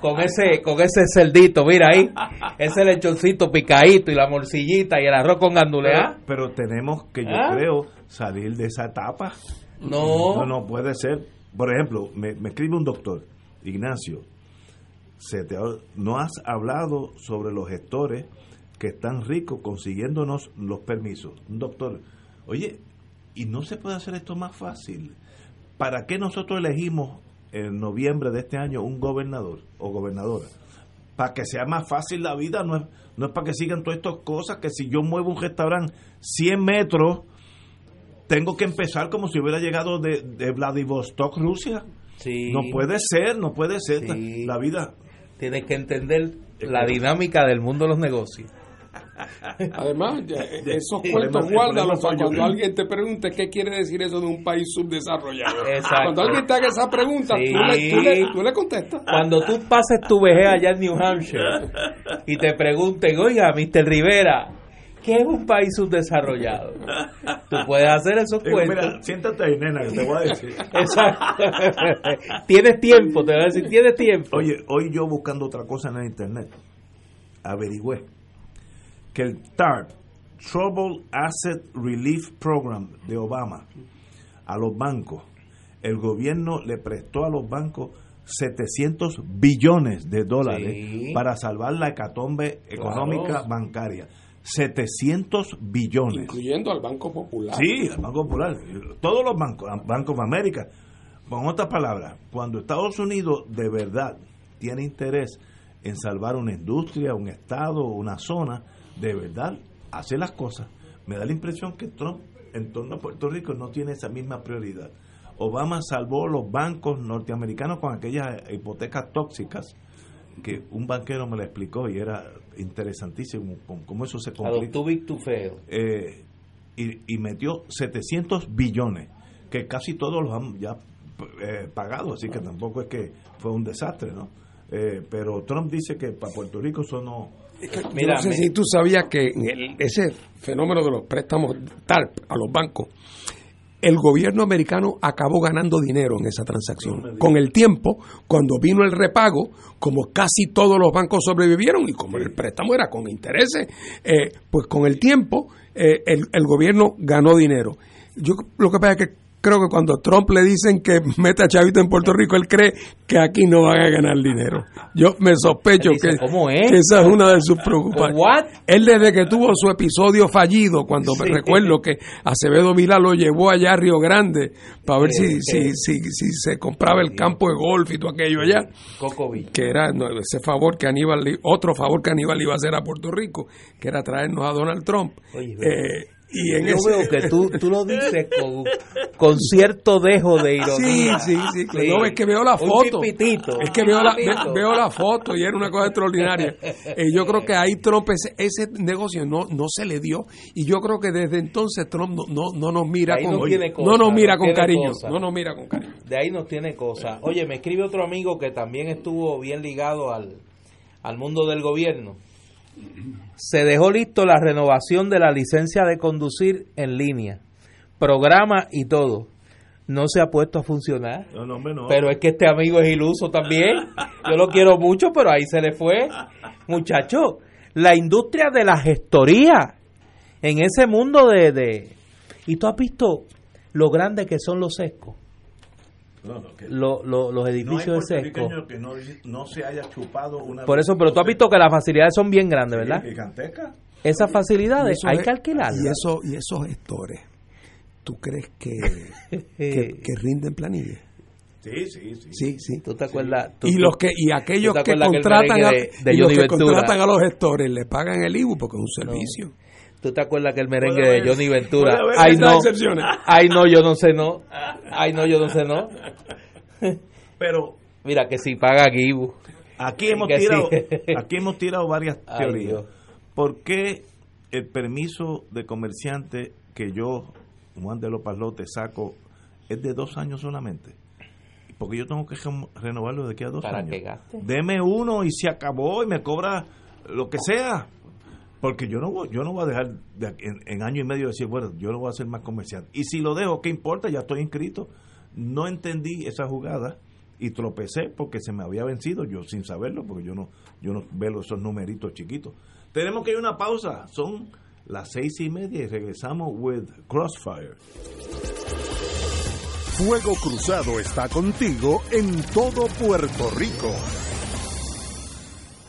con ese con ese cerdito, mira ahí, ese lechoncito picadito y la morcillita y el arroz con ganduleá. Pero, pero tenemos que, yo ¿Ah? creo, salir de esa etapa. No. No, no puede ser. Por ejemplo, me, me escribe un doctor, Ignacio, se te no has hablado sobre los gestores que están ricos consiguiéndonos los permisos. Un doctor, oye, ¿y no se puede hacer esto más fácil? ¿Para qué nosotros elegimos en noviembre de este año un gobernador o gobernadora? Para que sea más fácil la vida, no es, no es para que sigan todas estas cosas, que si yo muevo un restaurante 100 metros, tengo que empezar como si hubiera llegado de, de Vladivostok, Rusia. Sí. No puede ser, no puede ser. La vida. Tienes que entender la dinámica del mundo de los negocios. Además, ya, eh, esos cuentos guárdalos para cuando alguien te pregunte qué quiere decir eso de un país subdesarrollado. Exacto. Cuando alguien te haga esa pregunta, Sí. tú, le, tú le- tú le contestas. Cuando tú pases tu vejez allá en New Hampshire y te pregunten, oiga, Mr. Rivera, ¿qué es un país subdesarrollado? Tú puedes hacer esos Digo, cuentos. mira, siéntate ahí, nena, que te voy a decir. Exacto. tienes tiempo, te voy a decir, tienes tiempo. Oye, hoy yo buscando otra cosa en el internet, averigüé que el TARP, Trouble Asset Relief Program de Obama, a los bancos, el gobierno le prestó a los bancos 700 billones de dólares Sí. para salvar la hecatombe económica Claro. bancaria. 700 billones. Incluyendo al Banco Popular. Sí, el Banco Popular, todos los bancos, Banco de América. Con otras palabras, cuando Estados Unidos de verdad tiene interés en salvar una industria, un estado, una zona, de verdad hace las cosas. Me da la impresión que Trump en torno a Puerto Rico no tiene esa misma prioridad. Obama salvó los bancos norteamericanos con aquellas hipotecas tóxicas que un banquero me lo explicó y era interesantísimo cómo eso se complica. big to fail. Eh, y, y, metió 700 billones, que casi todos los han ya eh, pagado, así que tampoco es que fue un desastre, ¿no? Eh, pero Trump dice que para Puerto Rico eso no... Mira, no sé si tú sabías que ese fenómeno de los préstamos TARP a los bancos, el gobierno americano acabó ganando dinero en esa transacción. Con el tiempo, cuando vino el repago, como casi todos los bancos sobrevivieron y como el préstamo era con intereses, eh, pues con el tiempo eh, el, el, gobierno ganó dinero. Yo lo que pasa es que creo que cuando Trump le dicen que meta chavito en Puerto Rico, él cree que aquí no van a ganar dinero. Yo me sospecho que, esa es una de sus preocupaciones. Él desde que tuvo su episodio fallido, cuando me recuerdo que Acevedo Vila lo llevó allá a Río Grande para ver si, si, si, si, se compraba el campo de golf y todo aquello allá. Que era ese favor que Aníbal, otro favor que Aníbal iba a hacer a Puerto Rico, que era traernos a Donald Trump. eh, y en Yo veo que tú, tú lo dices con, cierto dejo de ironía. Sí, sí, sí. No, es que veo la foto. es que veo la, veo la foto y era una cosa extraordinaria. Eh, yo creo que ahí Trump, ese, ese, negocio no, no se le dio. Y yo creo que desde entonces Trump no, no, nos mira con, no, nos mira con cariño. No nos mira con cariño. De ahí nos tiene cosas. Oye, me escribe otro amigo que también estuvo bien ligado al, al mundo del gobierno se dejó listo la renovación de la licencia de conducir en línea, programa y todo. No se ha puesto a funcionar. Pero es que este amigo es iluso también. Yo lo quiero mucho, pero ahí se le fue. Muchacho, la industria de la gestoría en ese mundo de, de... ¿Y tú has visto lo grande que son los sescos? Los edificios de sesco. Que no, se haya chupado una Por eso, pero tú has visto que las facilidades son bien grandes, ¿verdad? Esas facilidades hay que alquilarlas. Y, eso, y esos gestores, ¿tú crees que, que, rinden planillas? Sí, sí, sí. Sí, sí. ¿Tú te acuerdas? y los que y aquellos que contratan a, los que contratan a los gestores le pagan el IBU porque es un servicio. ¿Tú te acuerdas que el merengue de Johnny Ventura? Ay no, ay no, yo no sé no. Ay no, yo no sé no. Pero mira que si paga Gibu. Aquí hemos tirado, aquí hemos tirado varias teorías. ¿Por qué el permiso de comerciante que yo, Juan de los Palotes, saco es de dos años solamente? Porque yo tengo que renovarlo de aquí a dos ¿Para años. Que gaste? Deme uno y se acabó y me cobra lo que sea. Porque yo no voy, yo no voy a dejar en, año y medio decir, bueno, yo no voy a hacer más comercial. Y si lo dejo, ¿qué importa? Ya estoy inscrito. No entendí esa jugada y tropecé porque se me había vencido, yo sin saberlo, porque yo no, yo no veo esos numeritos chiquitos. Tenemos que ir a una pausa. Son las seis y media y regresamos with Crossfire. Fuego Cruzado está contigo en todo Puerto Rico.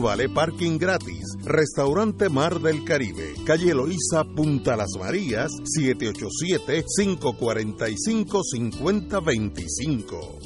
Vale parking gratis. Restaurante Mar del Caribe, calle Loíza, Punta Las Marías, 787-545-5025.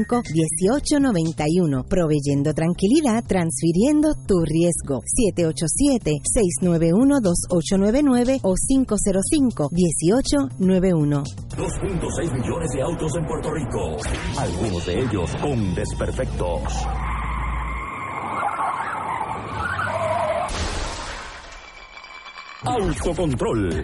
1891 proveyendo tranquilidad, transfiriendo tu riesgo. 787-691-2899 o 505-1891. 2.6 millones de autos en Puerto Rico, algunos de ellos con desperfectos. Autocontrol.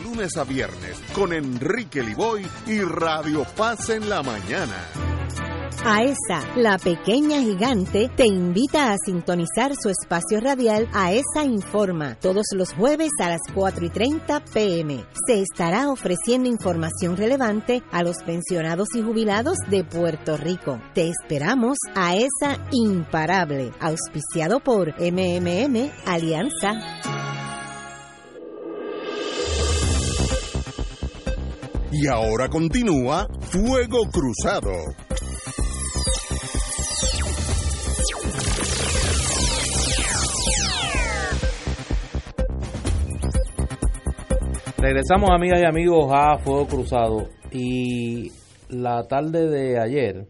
lunes a viernes con Enrique Liboy y Radio Paz en la mañana. AESA, la pequeña gigante, te invita a sintonizar su espacio radial AESA Informa todos los jueves a las 4 y 30 pm. Se estará ofreciendo información relevante a los pensionados y jubilados de Puerto Rico. Te esperamos AESA Imparable, auspiciado por MMM Alianza. Y ahora continúa Fuego Cruzado. Regresamos amigas y amigos a Fuego Cruzado y la tarde de ayer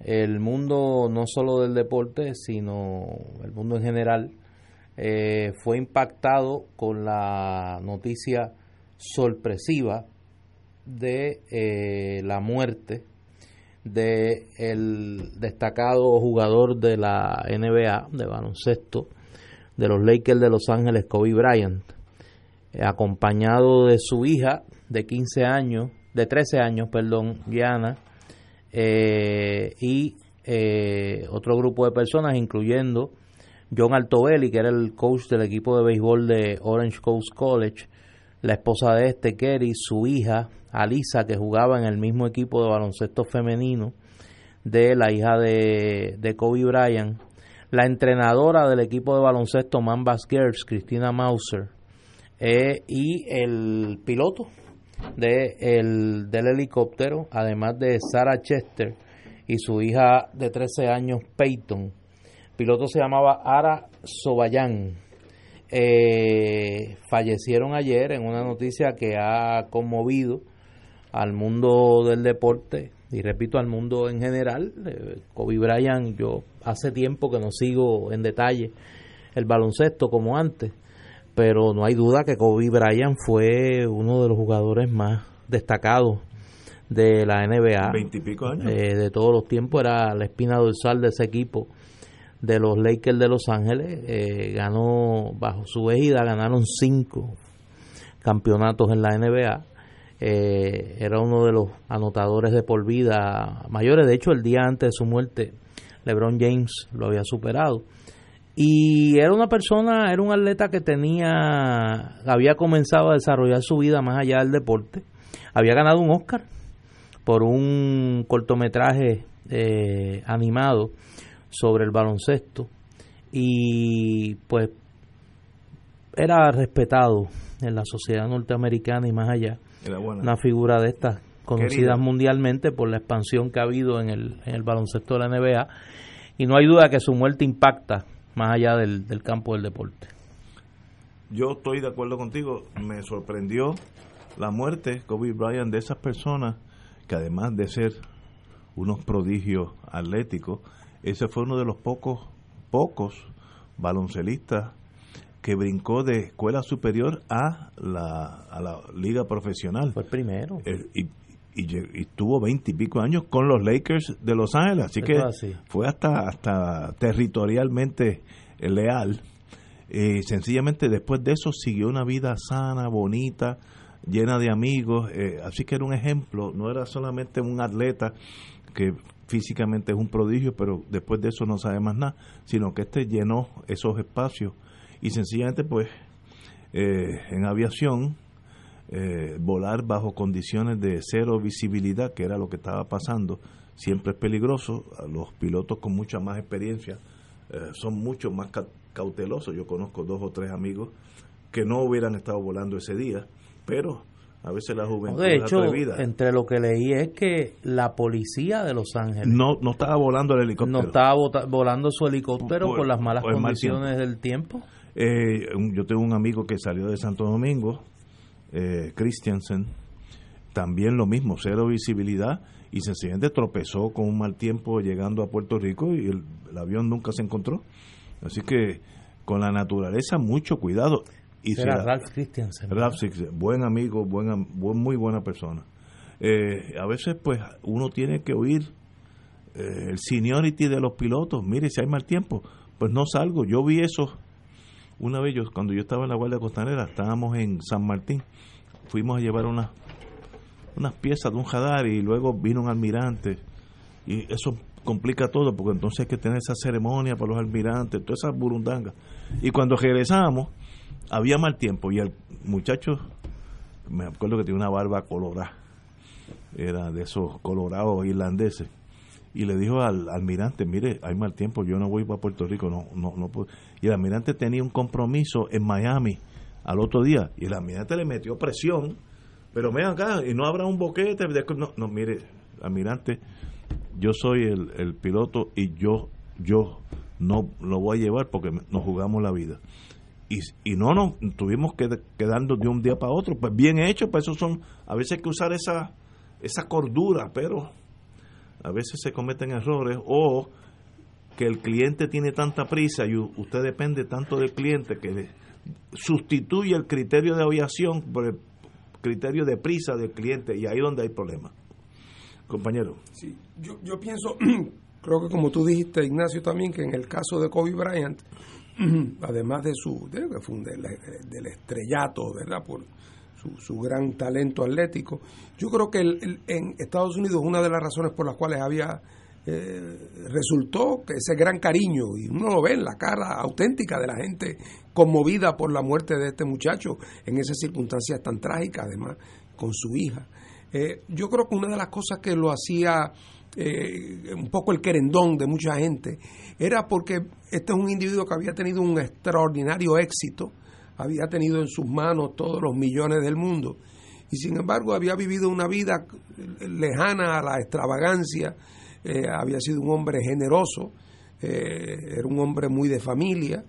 el mundo no solo del deporte sino el mundo en general eh, fue impactado con la noticia sorpresiva de eh, la muerte de el destacado jugador de la NBA de baloncesto de los Lakers de Los Ángeles Kobe Bryant eh, acompañado de su hija de 15 años de 13 años perdón Gianna eh, y otro grupo de personas incluyendo John Altobelli que era el coach del equipo de béisbol de Orange Coast College la esposa de este, Kerry, su hija, Alisa, que jugaba en el mismo equipo de baloncesto femenino de la hija de, Kobe Bryant, la entrenadora del equipo de baloncesto Mambas Girls, Cristina Mauser, eh, y el piloto de el, del helicóptero, además de Sarah Chester y su hija de 13 años, Peyton. El piloto se llamaba Ara Sobayan eh, fallecieron ayer en una noticia que ha conmovido al mundo del deporte y repito al mundo en general. Eh, Kobe Bryant, yo hace tiempo que no sigo en detalle el baloncesto como antes, pero no hay duda que Kobe Bryant fue uno de los jugadores más destacados de la NBA. Eh, de todos los tiempos, era la espina dorsal de ese equipo de los Lakers de Los Ángeles. Eh, ganó, bajo su égida, ganaron cinco campeonatos en la NBA. Eh, era uno de los anotadores de por vida mayores. De hecho, el día antes de su muerte, LeBron James lo había superado. Y era una persona, era un atleta que tenía, había comenzado a desarrollar su vida más allá del deporte. Había ganado un Oscar por un cortometraje eh, animado sobre el baloncesto y pues era respetado en la sociedad norteamericana y más allá. Una figura de estas conocidas mundialmente por la expansión que ha habido en el, en el baloncesto de la NBA y no hay duda que su muerte impacta más allá del, del campo del deporte. Yo estoy de acuerdo contigo, me sorprendió la muerte, Kobe Bryant, de esas personas que además de ser unos prodigios atléticos, ese fue uno de los pocos, pocos baloncelistas que brincó de escuela superior a la, a la liga profesional. Fue el primero. y, y, tuvo veinte y pico años con los Lakers de Los Ángeles, así que fue hasta, hasta territorialmente leal. y sencillamente después de eso siguió una vida sana, bonita, llena de amigos, eh, así que era un ejemplo, no era solamente un atleta que físicamente es un prodigio, pero después de eso no sabe más nada, sino que este llenó esos espacios y sencillamente pues eh, en aviación eh, volar bajo condiciones de cero visibilidad, que era lo que estaba pasando, siempre es peligroso, los pilotos con mucha más experiencia eh, son mucho más cautelosos, yo conozco dos o tres amigos que no hubieran estado volando ese día, pero A veces la juventud De hecho, atrevida. entre lo que leí es que la policía de Los Ángeles No, no estaba volando el helicóptero. no estaba volando su helicóptero Por- por, las malas por mal condiciones del tiempo. Eh, yo tengo un amigo que salió de Santo Domingo, eh, Christiansen, también lo mismo, cero visibilidad y sencillamente tropezó con un mal tiempo llegando a Puerto Rico y el, el avión nunca se encontró. Así que con la naturaleza mucho cuidado. Y la- Ralph Christensen. Ralph Six, buen amigo, buen, am- buen- muy buena persona. Eh, a veces pues uno tiene que oír eh, el seniority de los pilotos. Mire, si hay mal tiempo, pues no salgo. Yo vi eso una vez, yo, cuando yo estaba en la Guardia Costanera, estábamos en San Martín, fuimos a llevar unas unas piezas de un radar y luego vino un almirante y eso complica todo porque entonces hay que tener esa ceremonia para los almirantes, todas esas burundangas. Y cuando regresamos, había mal tiempo y el muchacho, me acuerdo que tenía una barba colorada, era de esos colorados irlandeses, y le dijo al almirante, mire, hay mal tiempo, yo no voy para Puerto Rico, no, no, no puedo. Y el almirante tenía un compromiso en Miami al otro día, y el almirante le metió presión, pero ven acá, y no habrá un boquete, no, no, mire, almirante, yo soy el, el piloto y yo, yo no lo voy a llevar porque nos jugamos la vida. Y, y no nos tuvimos que quedando de un día para otro, pues bien hecho, pues eso son, a veces hay que usar esa, esa cordura, pero a veces se cometen errores o que el cliente tiene tanta prisa y usted depende tanto del cliente que sustituye el criterio de aviación por el criterio de prisa del cliente y ahí es donde hay problemas. Compañero. Sí, yo, yo pienso, creo que como tú dijiste, Ignacio, también, que en el caso de Kobe Bryant, además de su de, del, del estrellato, ¿verdad? Por su, su gran talento atlético, yo creo que el- en Estados Unidos una de las razones por las cuales había eh, resultó que ese gran cariño, y uno lo ve en la cara auténtica de la gente conmovida por la muerte de este muchacho en esas circunstancias tan trágicas, además, con su hija. Eh, yo creo que una de las cosas que lo hacía eh, un poco el querendón de mucha gente era porque este es un individuo que había tenido un extraordinario éxito, había tenido en sus manos todos los millones del mundo y sin embargo había vivido una vida lejana a la extravagancia, eh, había sido un hombre generoso, eh, era un hombre muy de familia,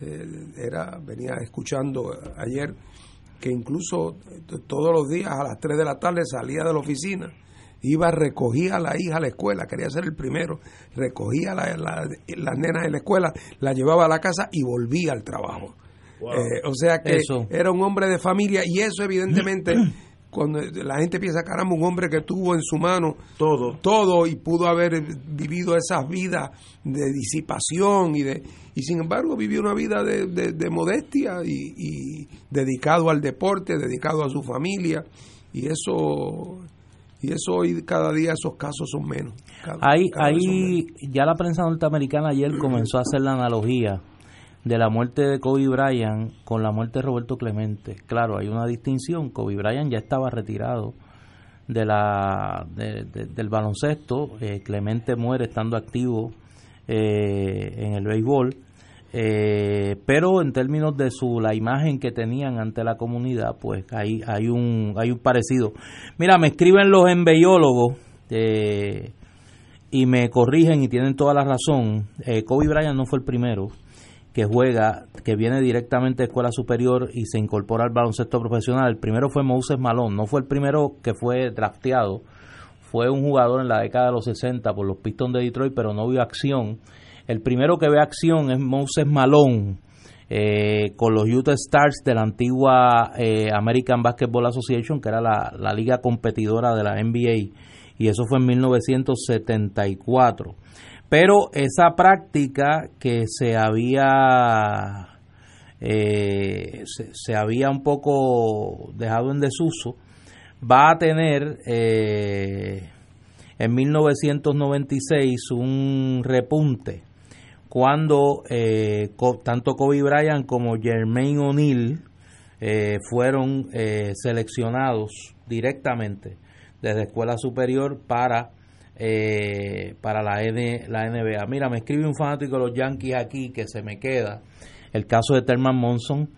eh, era venía escuchando ayer que incluso todos los días a las 3 de la tarde salía de la oficina, iba, recogía a la hija a la escuela, quería ser el primero, recogía la, la- las nenas en la escuela, la llevaba a la casa y volvía al trabajo. Wow. Eh, o sea que Eso. era un hombre de familia y eso evidentemente cuando la gente piensa caramba un hombre que tuvo en su mano todo todo y pudo haber vivido esas vidas de disipación y de y sin embargo vivió una vida de, de- de modestia y, y dedicado al deporte dedicado a su familia y eso y eso hoy cada día esos casos son menos Cada- Ahí, cada vez son ahí ya la prensa norteamericana ayer comenzó a hacer la analogía de la muerte de Kobe Bryant con la muerte de Roberto Clemente. Claro, hay una distinción. Kobe Bryant ya estaba retirado de la de- de- del baloncesto. Eh, Clemente muere estando activo eh, en el béisbol. Eh, pero en términos de su la imagen que tenían ante la comunidad, pues hay, hay un hay un parecido. Mira, me escriben los embellólogos eh, y me corrigen y tienen toda la razón. Eh, Kobe Bryant no fue el primero que juega, que viene directamente de escuela superior y se incorpora al baloncesto profesional. El primero fue Moses Malone, no fue el primero que fue drafteado, fue un jugador en la década de los 60 por los Pistons de Detroit, pero no vio acción. El primero que ve acción es Moses Malone eh, con los Utah Stars de la antigua eh, American Basketball Association, que era la, la liga competidora de la NBA, y eso fue en 1974. Pero esa práctica que se había eh, se, había un poco dejado en desuso va a tener eh, en 1996 un repunte cuando eh, tanto Kobe Bryant como Jermaine O'Neal fueron seleccionados directamente desde escuela superior para eh, para la, N, la NBA. Mira, me escribe un fanático de los Yankees aquí que se me queda. El caso de Terman Monson.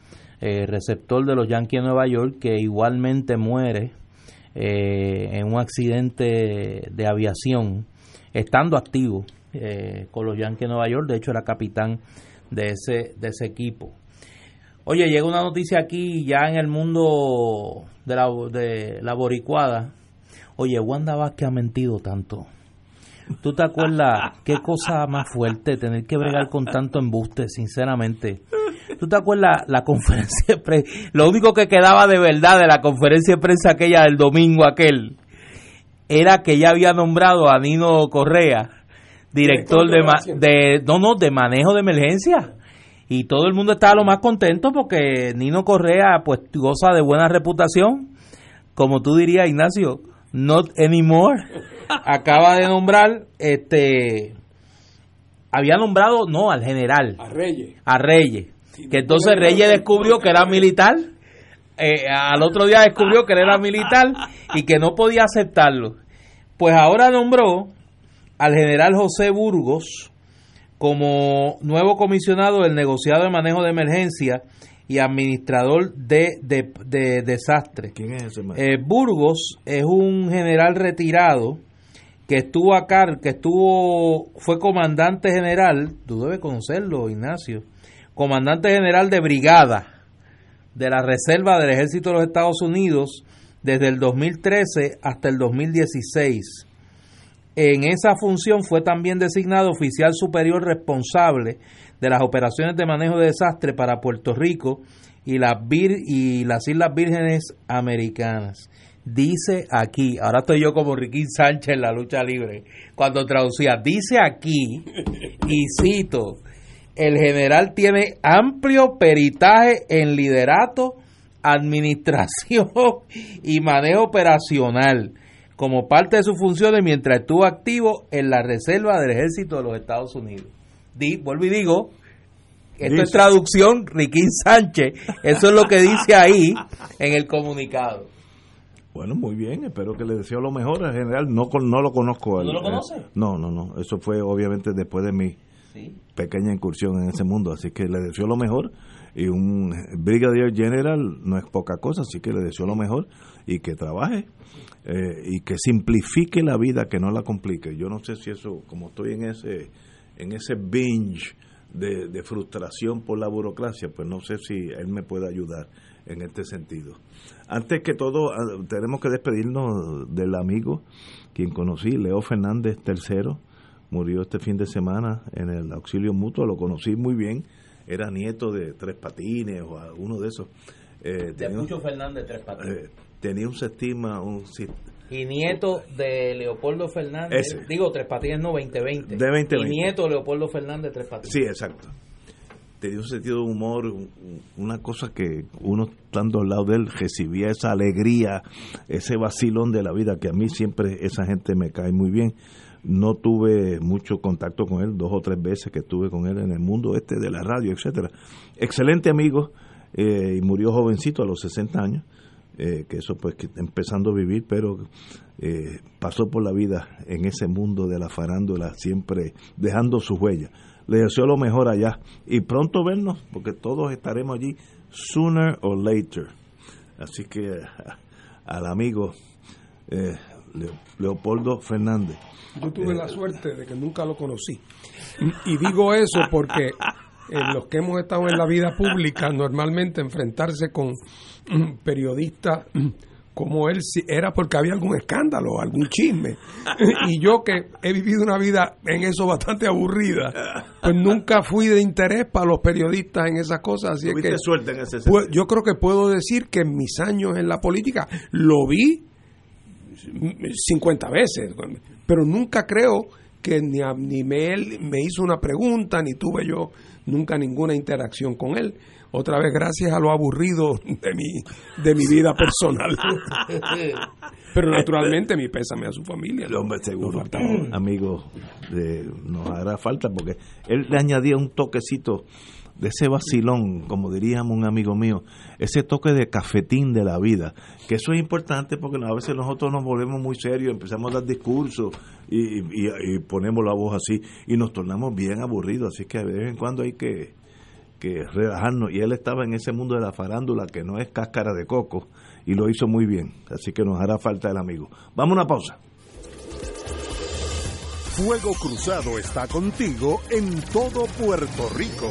eh, receptor de los Yankees de Nueva York, que igualmente muere eh, en un accidente de aviación, estando activo eh, con los Yankees de Nueva York. De hecho, era capitán de ese, de ese equipo. Oye, llega una noticia aquí ya en el mundo de la, de la boricuada. Oye, Wanda Vázquez ha mentido tanto. ¿Tú te acuerdas qué cosa más fuerte tener que bregar con tanto embuste, sinceramente? ¿Tú te acuerdas la conferencia de prensa? Lo único que quedaba de verdad de la conferencia de prensa aquella del domingo aquel era que ya había nombrado a Nino Correa, director de, ma- de no, no, de manejo de emergencia. Y todo el mundo estaba lo más contento porque Nino Correa pues goza de buena reputación. Como tú dirías, Ignacio, not anymore. Acaba de nombrar este había nombrado no al general A Reyes. a Reyes. Que entonces Reyes descubrió que era militar. eh, al otro día descubrió que él era militar y que no podía aceptarlo. Pues ahora nombró al general José Burgos como nuevo comisionado del negociado de manejo de emergencia y administrador de, de, de desastres. ¿Quién es ese? Eh, Burgos es un general retirado que estuvo acá, que estuvo, fue comandante general, tú debes conocerlo, Ignacio, comandante general de brigada de la Reserva del Ejército de los Estados Unidos desde el 2013 hasta el 2016. En esa función fue también designado oficial superior responsable de las operaciones de manejo de desastre para Puerto Rico y las, vir- y las Islas Vírgenes Americanas. Dice aquí, ahora estoy yo como Riquín Sánchez en la lucha libre, cuando traducía, dice aquí, y cito, el general tiene amplio peritaje en liderato, administración y manejo operacional como parte de sus funciones mientras estuvo activo en la reserva del ejército de los Estados Unidos. Di, vuelvo y digo, esto es traducción Riquín Sánchez, eso es lo que dice ahí en el comunicado. Bueno, muy bien, espero que le deseo lo mejor al general. No, no lo conozco. ¿No lo eh, conoce? no, no, no. Eso fue obviamente después de mi Sí. pequeña incursión en ese mundo. Así que le deseo lo mejor. Y un Brigadier General no es poca cosa, así que le deseo lo mejor y que trabaje eh, y que simplifique la vida, que no la complique. Yo no sé si eso, como estoy en ese, en ese binge de, de frustración por la burocracia, pues no sé si él me puede ayudar en este sentido. Antes que todo, ah, tenemos que despedirnos del amigo quien conocí, Leo Fernández III, murió este fin de semana en el auxilio mutuo, lo conocí muy bien, era nieto de Tres Patines o uno de esos. Eh, De Pucho Fernández Tres Patines. eh, tenía un sistema, un, Y nieto de Leopoldo Fernández, Ese. digo Tres Patines no 2020. De 2020. Y nieto de Leopoldo Fernández Tres Patines. Sí, exacto. Tenía un sentido de humor, un- un- una cosa que uno estando al lado de él recibía esa alegría, ese vacilón de la vida, que a mí siempre esa gente me cae muy bien. No tuve mucho contacto con él, dos o tres veces que estuve con él en el mundo este de la radio, etcétera. Excelente amigo, eh, y murió jovencito a los 60 años, eh, que eso pues que empezando a vivir, pero eh, pasó por la vida en ese mundo de la farándula, siempre dejando su huella. Le deseo lo mejor allá y pronto vernos, porque todos estaremos allí sooner or later. Así que al amigo eh, Leo- Leopoldo Fernández. Yo tuve la suerte de que nunca lo conocí. Y digo eso porque en los que hemos estado en la vida pública, normalmente enfrentarse con periodistas como él si- era porque había algún escándalo, algún chisme. Y yo que he vivido una vida en eso bastante aburrida, pues nunca fui de interés para los periodistas en esas cosas. Así es que suerte en ese pues, yo creo que puedo decir que en mis años en la política lo vi 50 veces, pero nunca creo que ni, a- ni me, él me hizo una pregunta, ni tuve yo nunca ninguna interacción con él. Otra vez, gracias a lo aburrido de mi, de mi vida personal. pero naturalmente mi pésame a su familia. El hombre seguro, amigo, de- nos hará falta porque él le añadía un toquecito de ese vacilón, como diríamos un amigo mío, ese toque de cafetín de la vida, que eso es importante porque a veces nosotros nos volvemos muy serios, empezamos a dar discursos y, y- y ponemos la voz así y nos tornamos bien aburridos, así que de vez en cuando hay que, que relajarnos. Y él estaba en ese mundo de la farándula que no es cáscara de coco y lo hizo muy bien. Así que nos hará falta el amigo. Vamos a una pausa. Fuego Cruzado está contigo en todo Puerto Rico.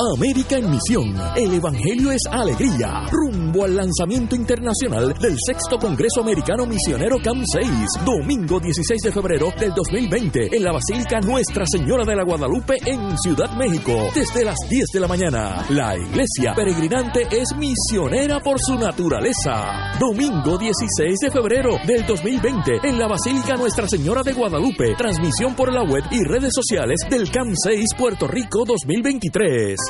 América en Misión. El Evangelio es alegría. Rumbo al lanzamiento internacional del sexto Congreso Americano Misionero CAM 6. Domingo 16 de febrero del 2020 en la Basílica Nuestra Señora de la Guadalupe en Ciudad México. Desde las 10 de la mañana. La iglesia peregrinante es misionera por su naturaleza. Domingo 16 de febrero del 2020 en la Basílica Nuestra Señora de Guadalupe. Transmisión por la web y redes sociales del CAM 6 Puerto Rico 2023.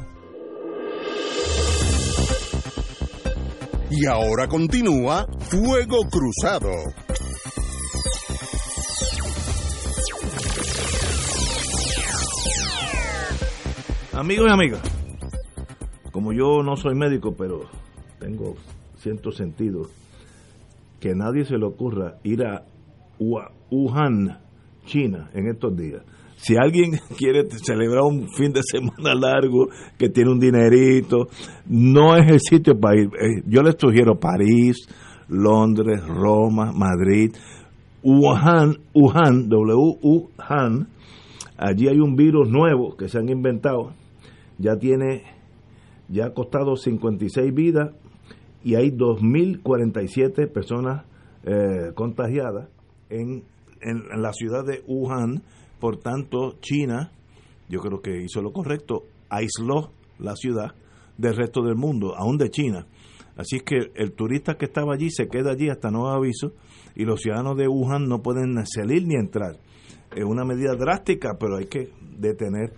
Y ahora continúa Fuego Cruzado. Amigos y amigas, como yo no soy médico, pero tengo cierto sentido, que nadie se le ocurra ir a Wuhan, China, en estos días. Si alguien quiere celebrar un fin de semana largo, que tiene un dinerito, no es el sitio para ir. Eh, Yo les sugiero París, Londres, Roma, Madrid, Wuhan, Wuhan, W-U-Han. Allí hay un virus nuevo que se han inventado. Ya tiene, ya ha costado 56 vidas y hay 2.047 personas eh, contagiadas en, en, en la ciudad de Wuhan por tanto, China, yo creo que hizo lo correcto, aisló la ciudad del resto del mundo, aún de China. Así que el turista que estaba allí se queda allí hasta nuevo aviso y los ciudadanos de Wuhan no pueden salir ni entrar. Es una medida drástica, pero hay que detener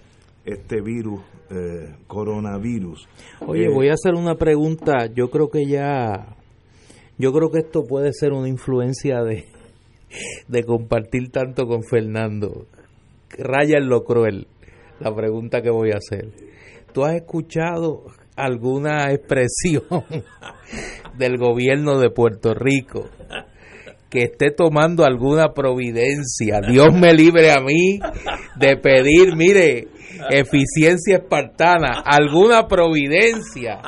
este virus, eh, coronavirus. Oye, Eh, voy a hacer una pregunta. Yo creo que ya, yo creo que esto puede ser una influencia de, de compartir tanto con Fernando. Raya en lo cruel. La pregunta que voy a hacer. ¿Tú has escuchado alguna expresión del gobierno de Puerto Rico que esté tomando alguna providencia? Dios me libre a mí de pedir, mire, eficiencia espartana, alguna providencia.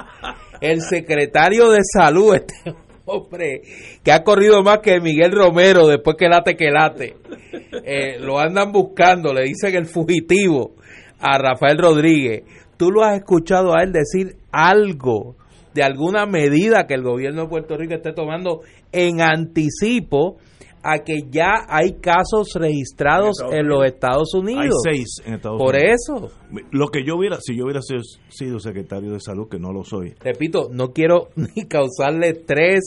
El secretario de salud, este hombre, que ha corrido más que Miguel Romero después que late que late, eh, lo andan buscando, le dicen el fugitivo a Rafael Rodríguez. ¿Tú lo has escuchado a él decir algo de alguna medida que el gobierno de Puerto Rico esté tomando en anticipo a que ya hay casos registrados en, los Estados Unidos. Hay seis en Estados Por Unidos. eso. Lo que yo hubiera, si yo hubiera sido, sido secretario de salud, que no lo soy, Repito, no quiero ni causarle estrés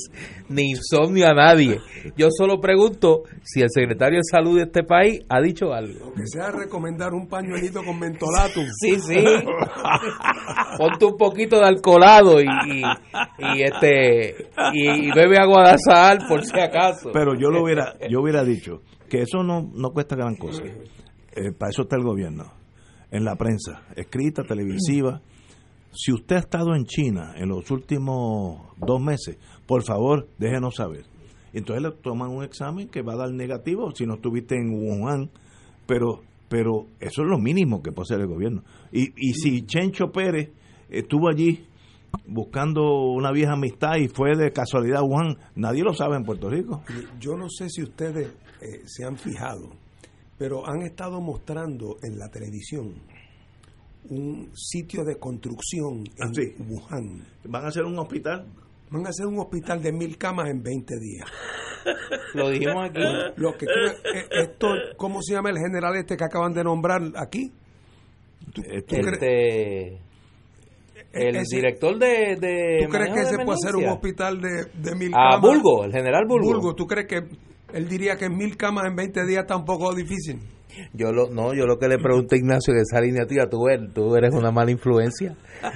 ni insomnio a nadie. Yo solo pregunto si el secretario de salud de este país ha dicho algo. Que sea recomendar un pañuelito con mentolatum. Sí, sí. Ponte un poquito de alcoholado y, y, y este y, y bebe agua de sal por si acaso. pero yo lo hubiera, yo hubiera dicho que eso no, no cuesta gran cosa. Eh, para eso está el gobierno. En la prensa, escrita, televisiva. Si usted ha estado en China en los últimos dos meses, por favor, déjenos saber. Entonces le toman un examen que va a dar negativo si no estuviste en Wuhan, pero pero eso es lo mínimo que puede hacer el gobierno. Y, y si Chencho Pérez estuvo allí buscando una vieja amistad y fue de casualidad a Wuhan, nadie lo sabe en Puerto Rico. Yo no sé si ustedes eh, se han fijado, pero han estado mostrando en la televisión un sitio de construcción en Ah, sí. Wuhan. ¿Van a hacer un hospital? Van a hacer un hospital de mil camas en 20 días. Lo dijimos aquí. Lo que creo- eh, esto, ¿Cómo se llama el general este que acaban de nombrar aquí? ¿Tú, Este, el ese- director de, de ¿Tú crees que ese puede ser un hospital de, de mil Ah, camas? Bulgo, el general Bulgo. ¿tú crees que él diría que mil camas en 20 días está un poco difícil? Yo lo, no, yo lo que le pregunté a Ignacio de esa línea tuya, tú eres, tú eres una mala influencia.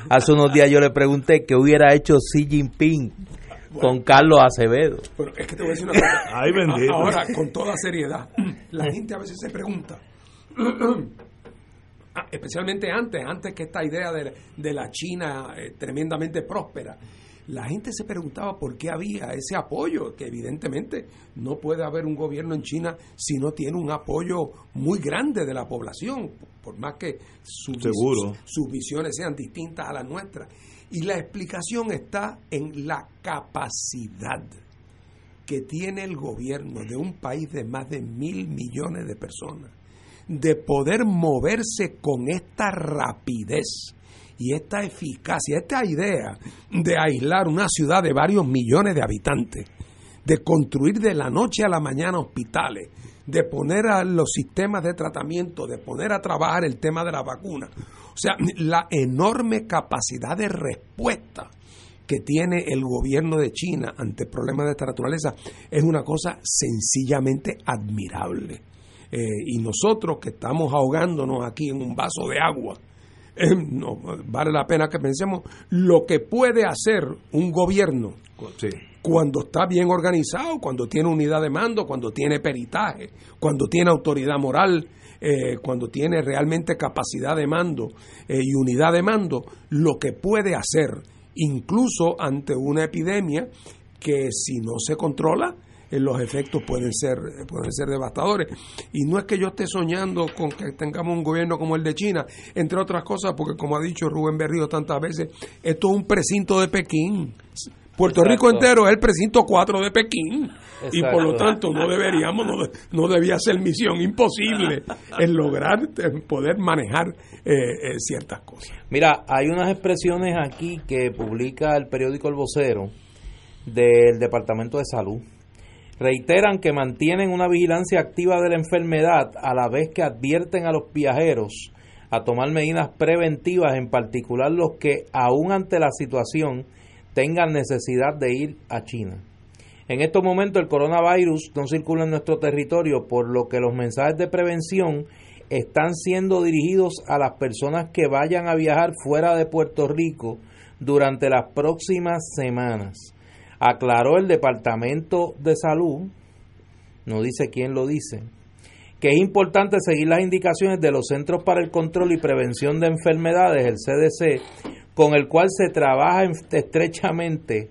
Hace unos días yo le pregunté qué hubiera hecho Xi Jinping con Carlos Acevedo. Pero es que te voy a decir una cosa. Ay, bendito. Ahora, con toda seriedad, la gente a veces se pregunta, especialmente antes, antes que esta idea de, de la China eh, tremendamente próspera, la gente se preguntaba por qué había ese apoyo, que evidentemente no puede haber un gobierno en China si no tiene un apoyo muy grande de la población, por más que sus visiones sean distintas a las nuestras. Y la explicación está en la capacidad que tiene el gobierno de un país de más de mil millones de personas de poder moverse con esta rapidez y esta eficacia, esta idea de aislar una ciudad de varios millones de habitantes, de construir de la noche a la mañana hospitales, de poner a los sistemas de tratamiento, de poner a trabajar el tema de la vacuna. O sea, la enorme capacidad de respuesta que tiene el gobierno de China ante problemas de esta naturaleza es una cosa sencillamente admirable. Eh, y nosotros que estamos ahogándonos aquí en un vaso de agua, eh, no, vale la pena que pensemos lo que puede hacer un gobierno Sí. cuando está bien organizado, cuando tiene unidad de mando, cuando tiene peritaje, cuando tiene autoridad moral, eh, cuando tiene realmente capacidad de mando eh, y unidad de mando, lo que puede hacer, incluso ante una epidemia que si no se controla, los efectos pueden ser, pueden ser devastadores. Y no es que yo esté soñando con que tengamos un gobierno como el de China, entre otras cosas, porque como ha dicho Rubén Berrío tantas veces, esto es un precinto de Pekín. Puerto Rico entero es el precinto 4 de Pekín. Y por lo tanto no deberíamos, no, no debía ser misión imposible el lograr eh, poder manejar eh, eh, ciertas cosas. Mira, hay unas expresiones aquí que publica el periódico El Vocero del Departamento de Salud. Reiteran que mantienen una vigilancia activa de la enfermedad a la vez que advierten a los viajeros a tomar medidas preventivas, en particular los que, aún ante la situación, tengan necesidad de ir a China. En estos momentos el coronavirus no circula en nuestro territorio, por lo que los mensajes de prevención están siendo dirigidos a las personas que vayan a viajar fuera de Puerto Rico durante las próximas semanas. Aclaró el Departamento de Salud, no dice quién lo dice, que es importante seguir las indicaciones de los Centros para el Control y Prevención de Enfermedades, el CDC, con el cual se trabaja en- estrechamente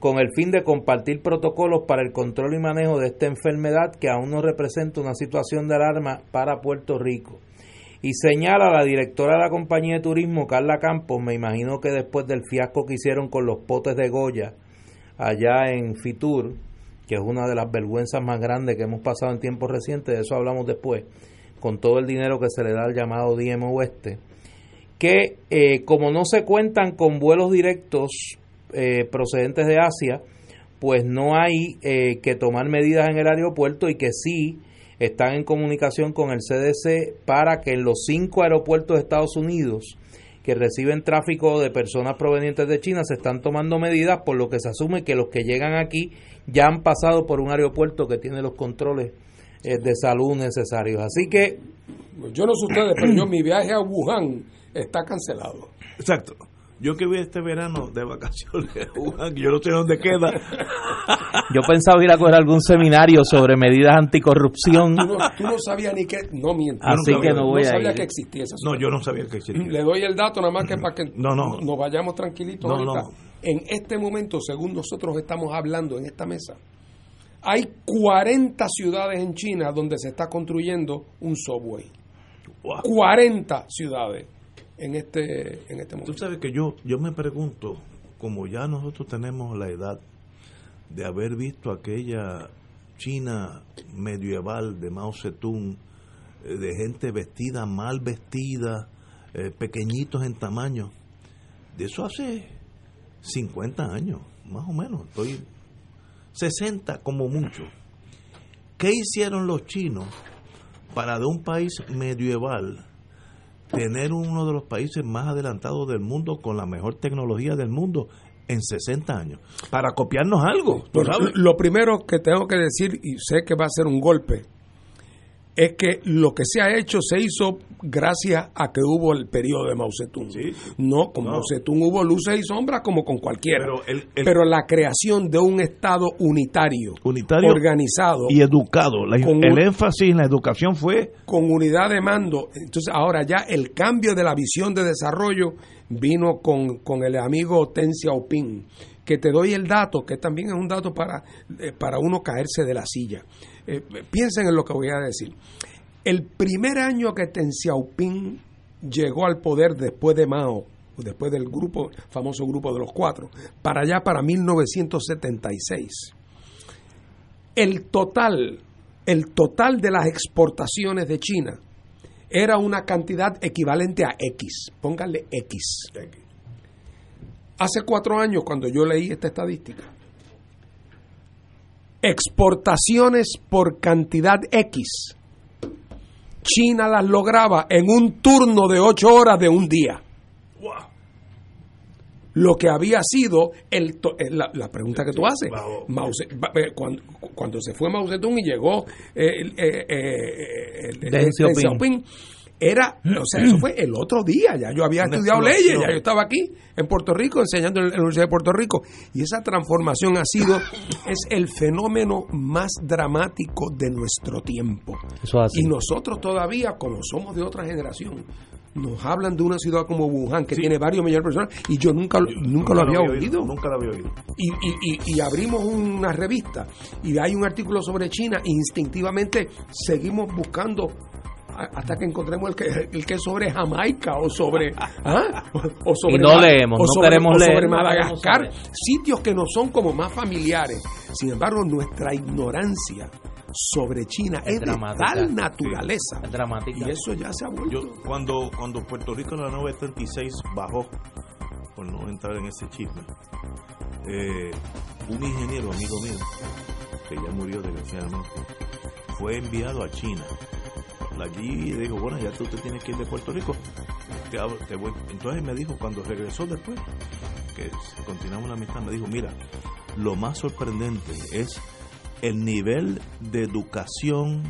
con el fin de compartir protocolos para el control y manejo de esta enfermedad que aún no representa una situación de alarma para Puerto Rico. Y señala la directora de la compañía de turismo, Carla Campos, me imagino que después del fiasco que hicieron con los potes de Goya allá en Fitur, que es una de las vergüenzas más grandes que hemos pasado en tiempos recientes, de eso hablamos después, con todo el dinero que se le da al llamado Diem Oeste, que eh, como no se cuentan con vuelos directos eh, procedentes de Asia, pues no hay eh, que tomar medidas en el aeropuerto y que sí están en comunicación con el CDC para que en los cinco aeropuertos de Estados Unidos que reciben tráfico de personas provenientes de China se están tomando medidas por lo que se asume que los que llegan aquí ya han pasado por un aeropuerto que tiene los controles eh, de salud necesarios. Así que... Yo no sé ustedes, pero yo mi viaje a Wuhan está cancelado. Exacto. Yo que voy este verano de vacaciones a Wuhan, yo no sé dónde queda. Yo pensaba ir a coger algún seminario sobre medidas anticorrupción. Tú no, tú no sabías ni que... No miento. Así que no voy a sabía ir. que existía esa No, yo no sabía que existía. Le doy el dato nada más que para que No, no. nos vayamos tranquilitos No, ahorita. no. En este momento, según nosotros estamos hablando en esta mesa, hay 40 ciudades en China donde se está construyendo un subway. 40 ciudades en este, en este momento. Tú sabes que yo, yo me pregunto, como ya nosotros tenemos la edad de haber visto aquella China medieval de Mao Zedong, eh, de gente vestida, mal vestida, eh, pequeñitos en tamaño, de eso hace 50 años, más o menos, estoy 60 como mucho. ¿Qué hicieron los chinos para de un país medieval tener uno de los países más adelantados del mundo con la mejor tecnología del mundo en 60 años? Para copiarnos algo. ¿tú Bueno, sabes? lo primero que tengo que decir, y sé que va a ser un golpe, es que lo que se ha hecho se hizo gracias a que hubo el periodo de Mao Zedong. No, con No. Mao Zedong hubo luces y sombras como con cualquiera. Pero el- el- Pero la creación de un Estado unitario, Unitario organizado y educado. La- Con el énfasis en la educación fue con unidad de mando. Entonces ahora ya el cambio de la visión de desarrollo vino con, con el amigo Ten Xiaoping, que te doy el dato, que también es un dato para, eh, para uno caerse de la silla. Eh, piensen en lo que voy a decir. El primer año que Ten Xiaoping llegó al poder después de Mao, después del grupo, famoso grupo de los cuatro, para allá para 1976 el total, el total de las exportaciones de China era una cantidad equivalente a X. Pónganle X. Hace cuatro años, cuando yo leí esta estadística, exportaciones por cantidad X, China las lograba en un turno de ocho horas de un día. Lo que había sido el to- eh, la, la pregunta que tú haces. Mao eh, cuando, cuando se fue Mao Zedong y llegó eh, el- eh, eh, el- el- Deng el- Xiaoping. Xiaoping, era, o sea, eso fue el otro día, ya yo había Una estudiado leyes, ya yo estaba aquí en Puerto Rico enseñando en la Universidad de Puerto Rico y esa transformación ha sido es el fenómeno más dramático de nuestro tiempo. Eso es así. Y nosotros todavía, como somos de otra generación, nos hablan de una ciudad como Wuhan que tiene varios millones de personas y yo nunca, lo- nunca lo había oído. Nunca lo había oído. Y, y- y- y abrimos una revista y hay un artículo sobre China e instintivamente seguimos buscando hasta que encontremos el que, el que es sobre Jamaica o sobre ¿ah? o, o sobre Y no Ma- leemos, o no sobre- queremos o leer, sobre no Madagascar sitios que nos son como más familiares sin embargo nuestra ignorancia sobre China es, Es de dramática. tal naturaleza Es dramática. y eso ya se ha vuelto Yo, cuando, cuando Puerto Rico en la 936 bajó, por no entrar en ese chisme, eh, un ingeniero amigo mío, que ya murió desgraciadamente, fue enviado a China. Allí dijo, bueno, ya tú te tienes que ir de Puerto Rico. Te voy. Entonces me dijo, cuando regresó después, que continuamos la amistad, me dijo, mira, lo más sorprendente es el nivel de educación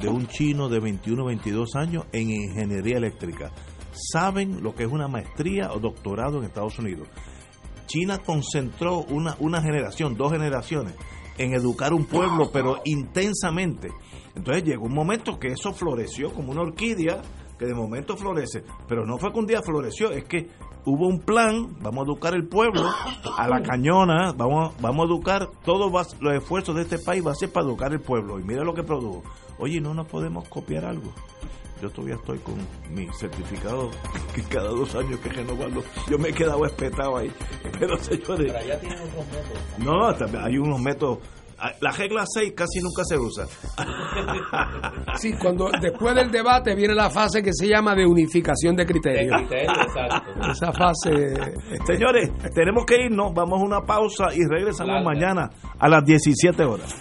de un chino de 21, 22 años en ingeniería eléctrica. Saben lo que es una maestría o doctorado en Estados Unidos. China concentró una, una generación, dos generaciones, en educar un pueblo, pero intensamente. Entonces llegó un momento que eso floreció como una orquídea, que de momento florece, pero no fue que un día floreció, es que hubo un plan, vamos a educar el pueblo a la cañona, vamos, vamos a educar, todos los esfuerzos de este país va a ser para educar el pueblo, y mira lo que produjo. Oye, no nos podemos copiar algo. Yo todavía estoy con mi certificado que cada dos años que renovarlo. Yo me he quedado espetado ahí. Pero señores, Pero allá tienen otros métodos. no, hay unos métodos La regla 6 casi nunca se usa. Sí, cuando después del debate viene la fase que se llama de unificación de criterios. Esa fase. Señores, tenemos que irnos, vamos a una pausa y regresamos mañana a las 17 horas.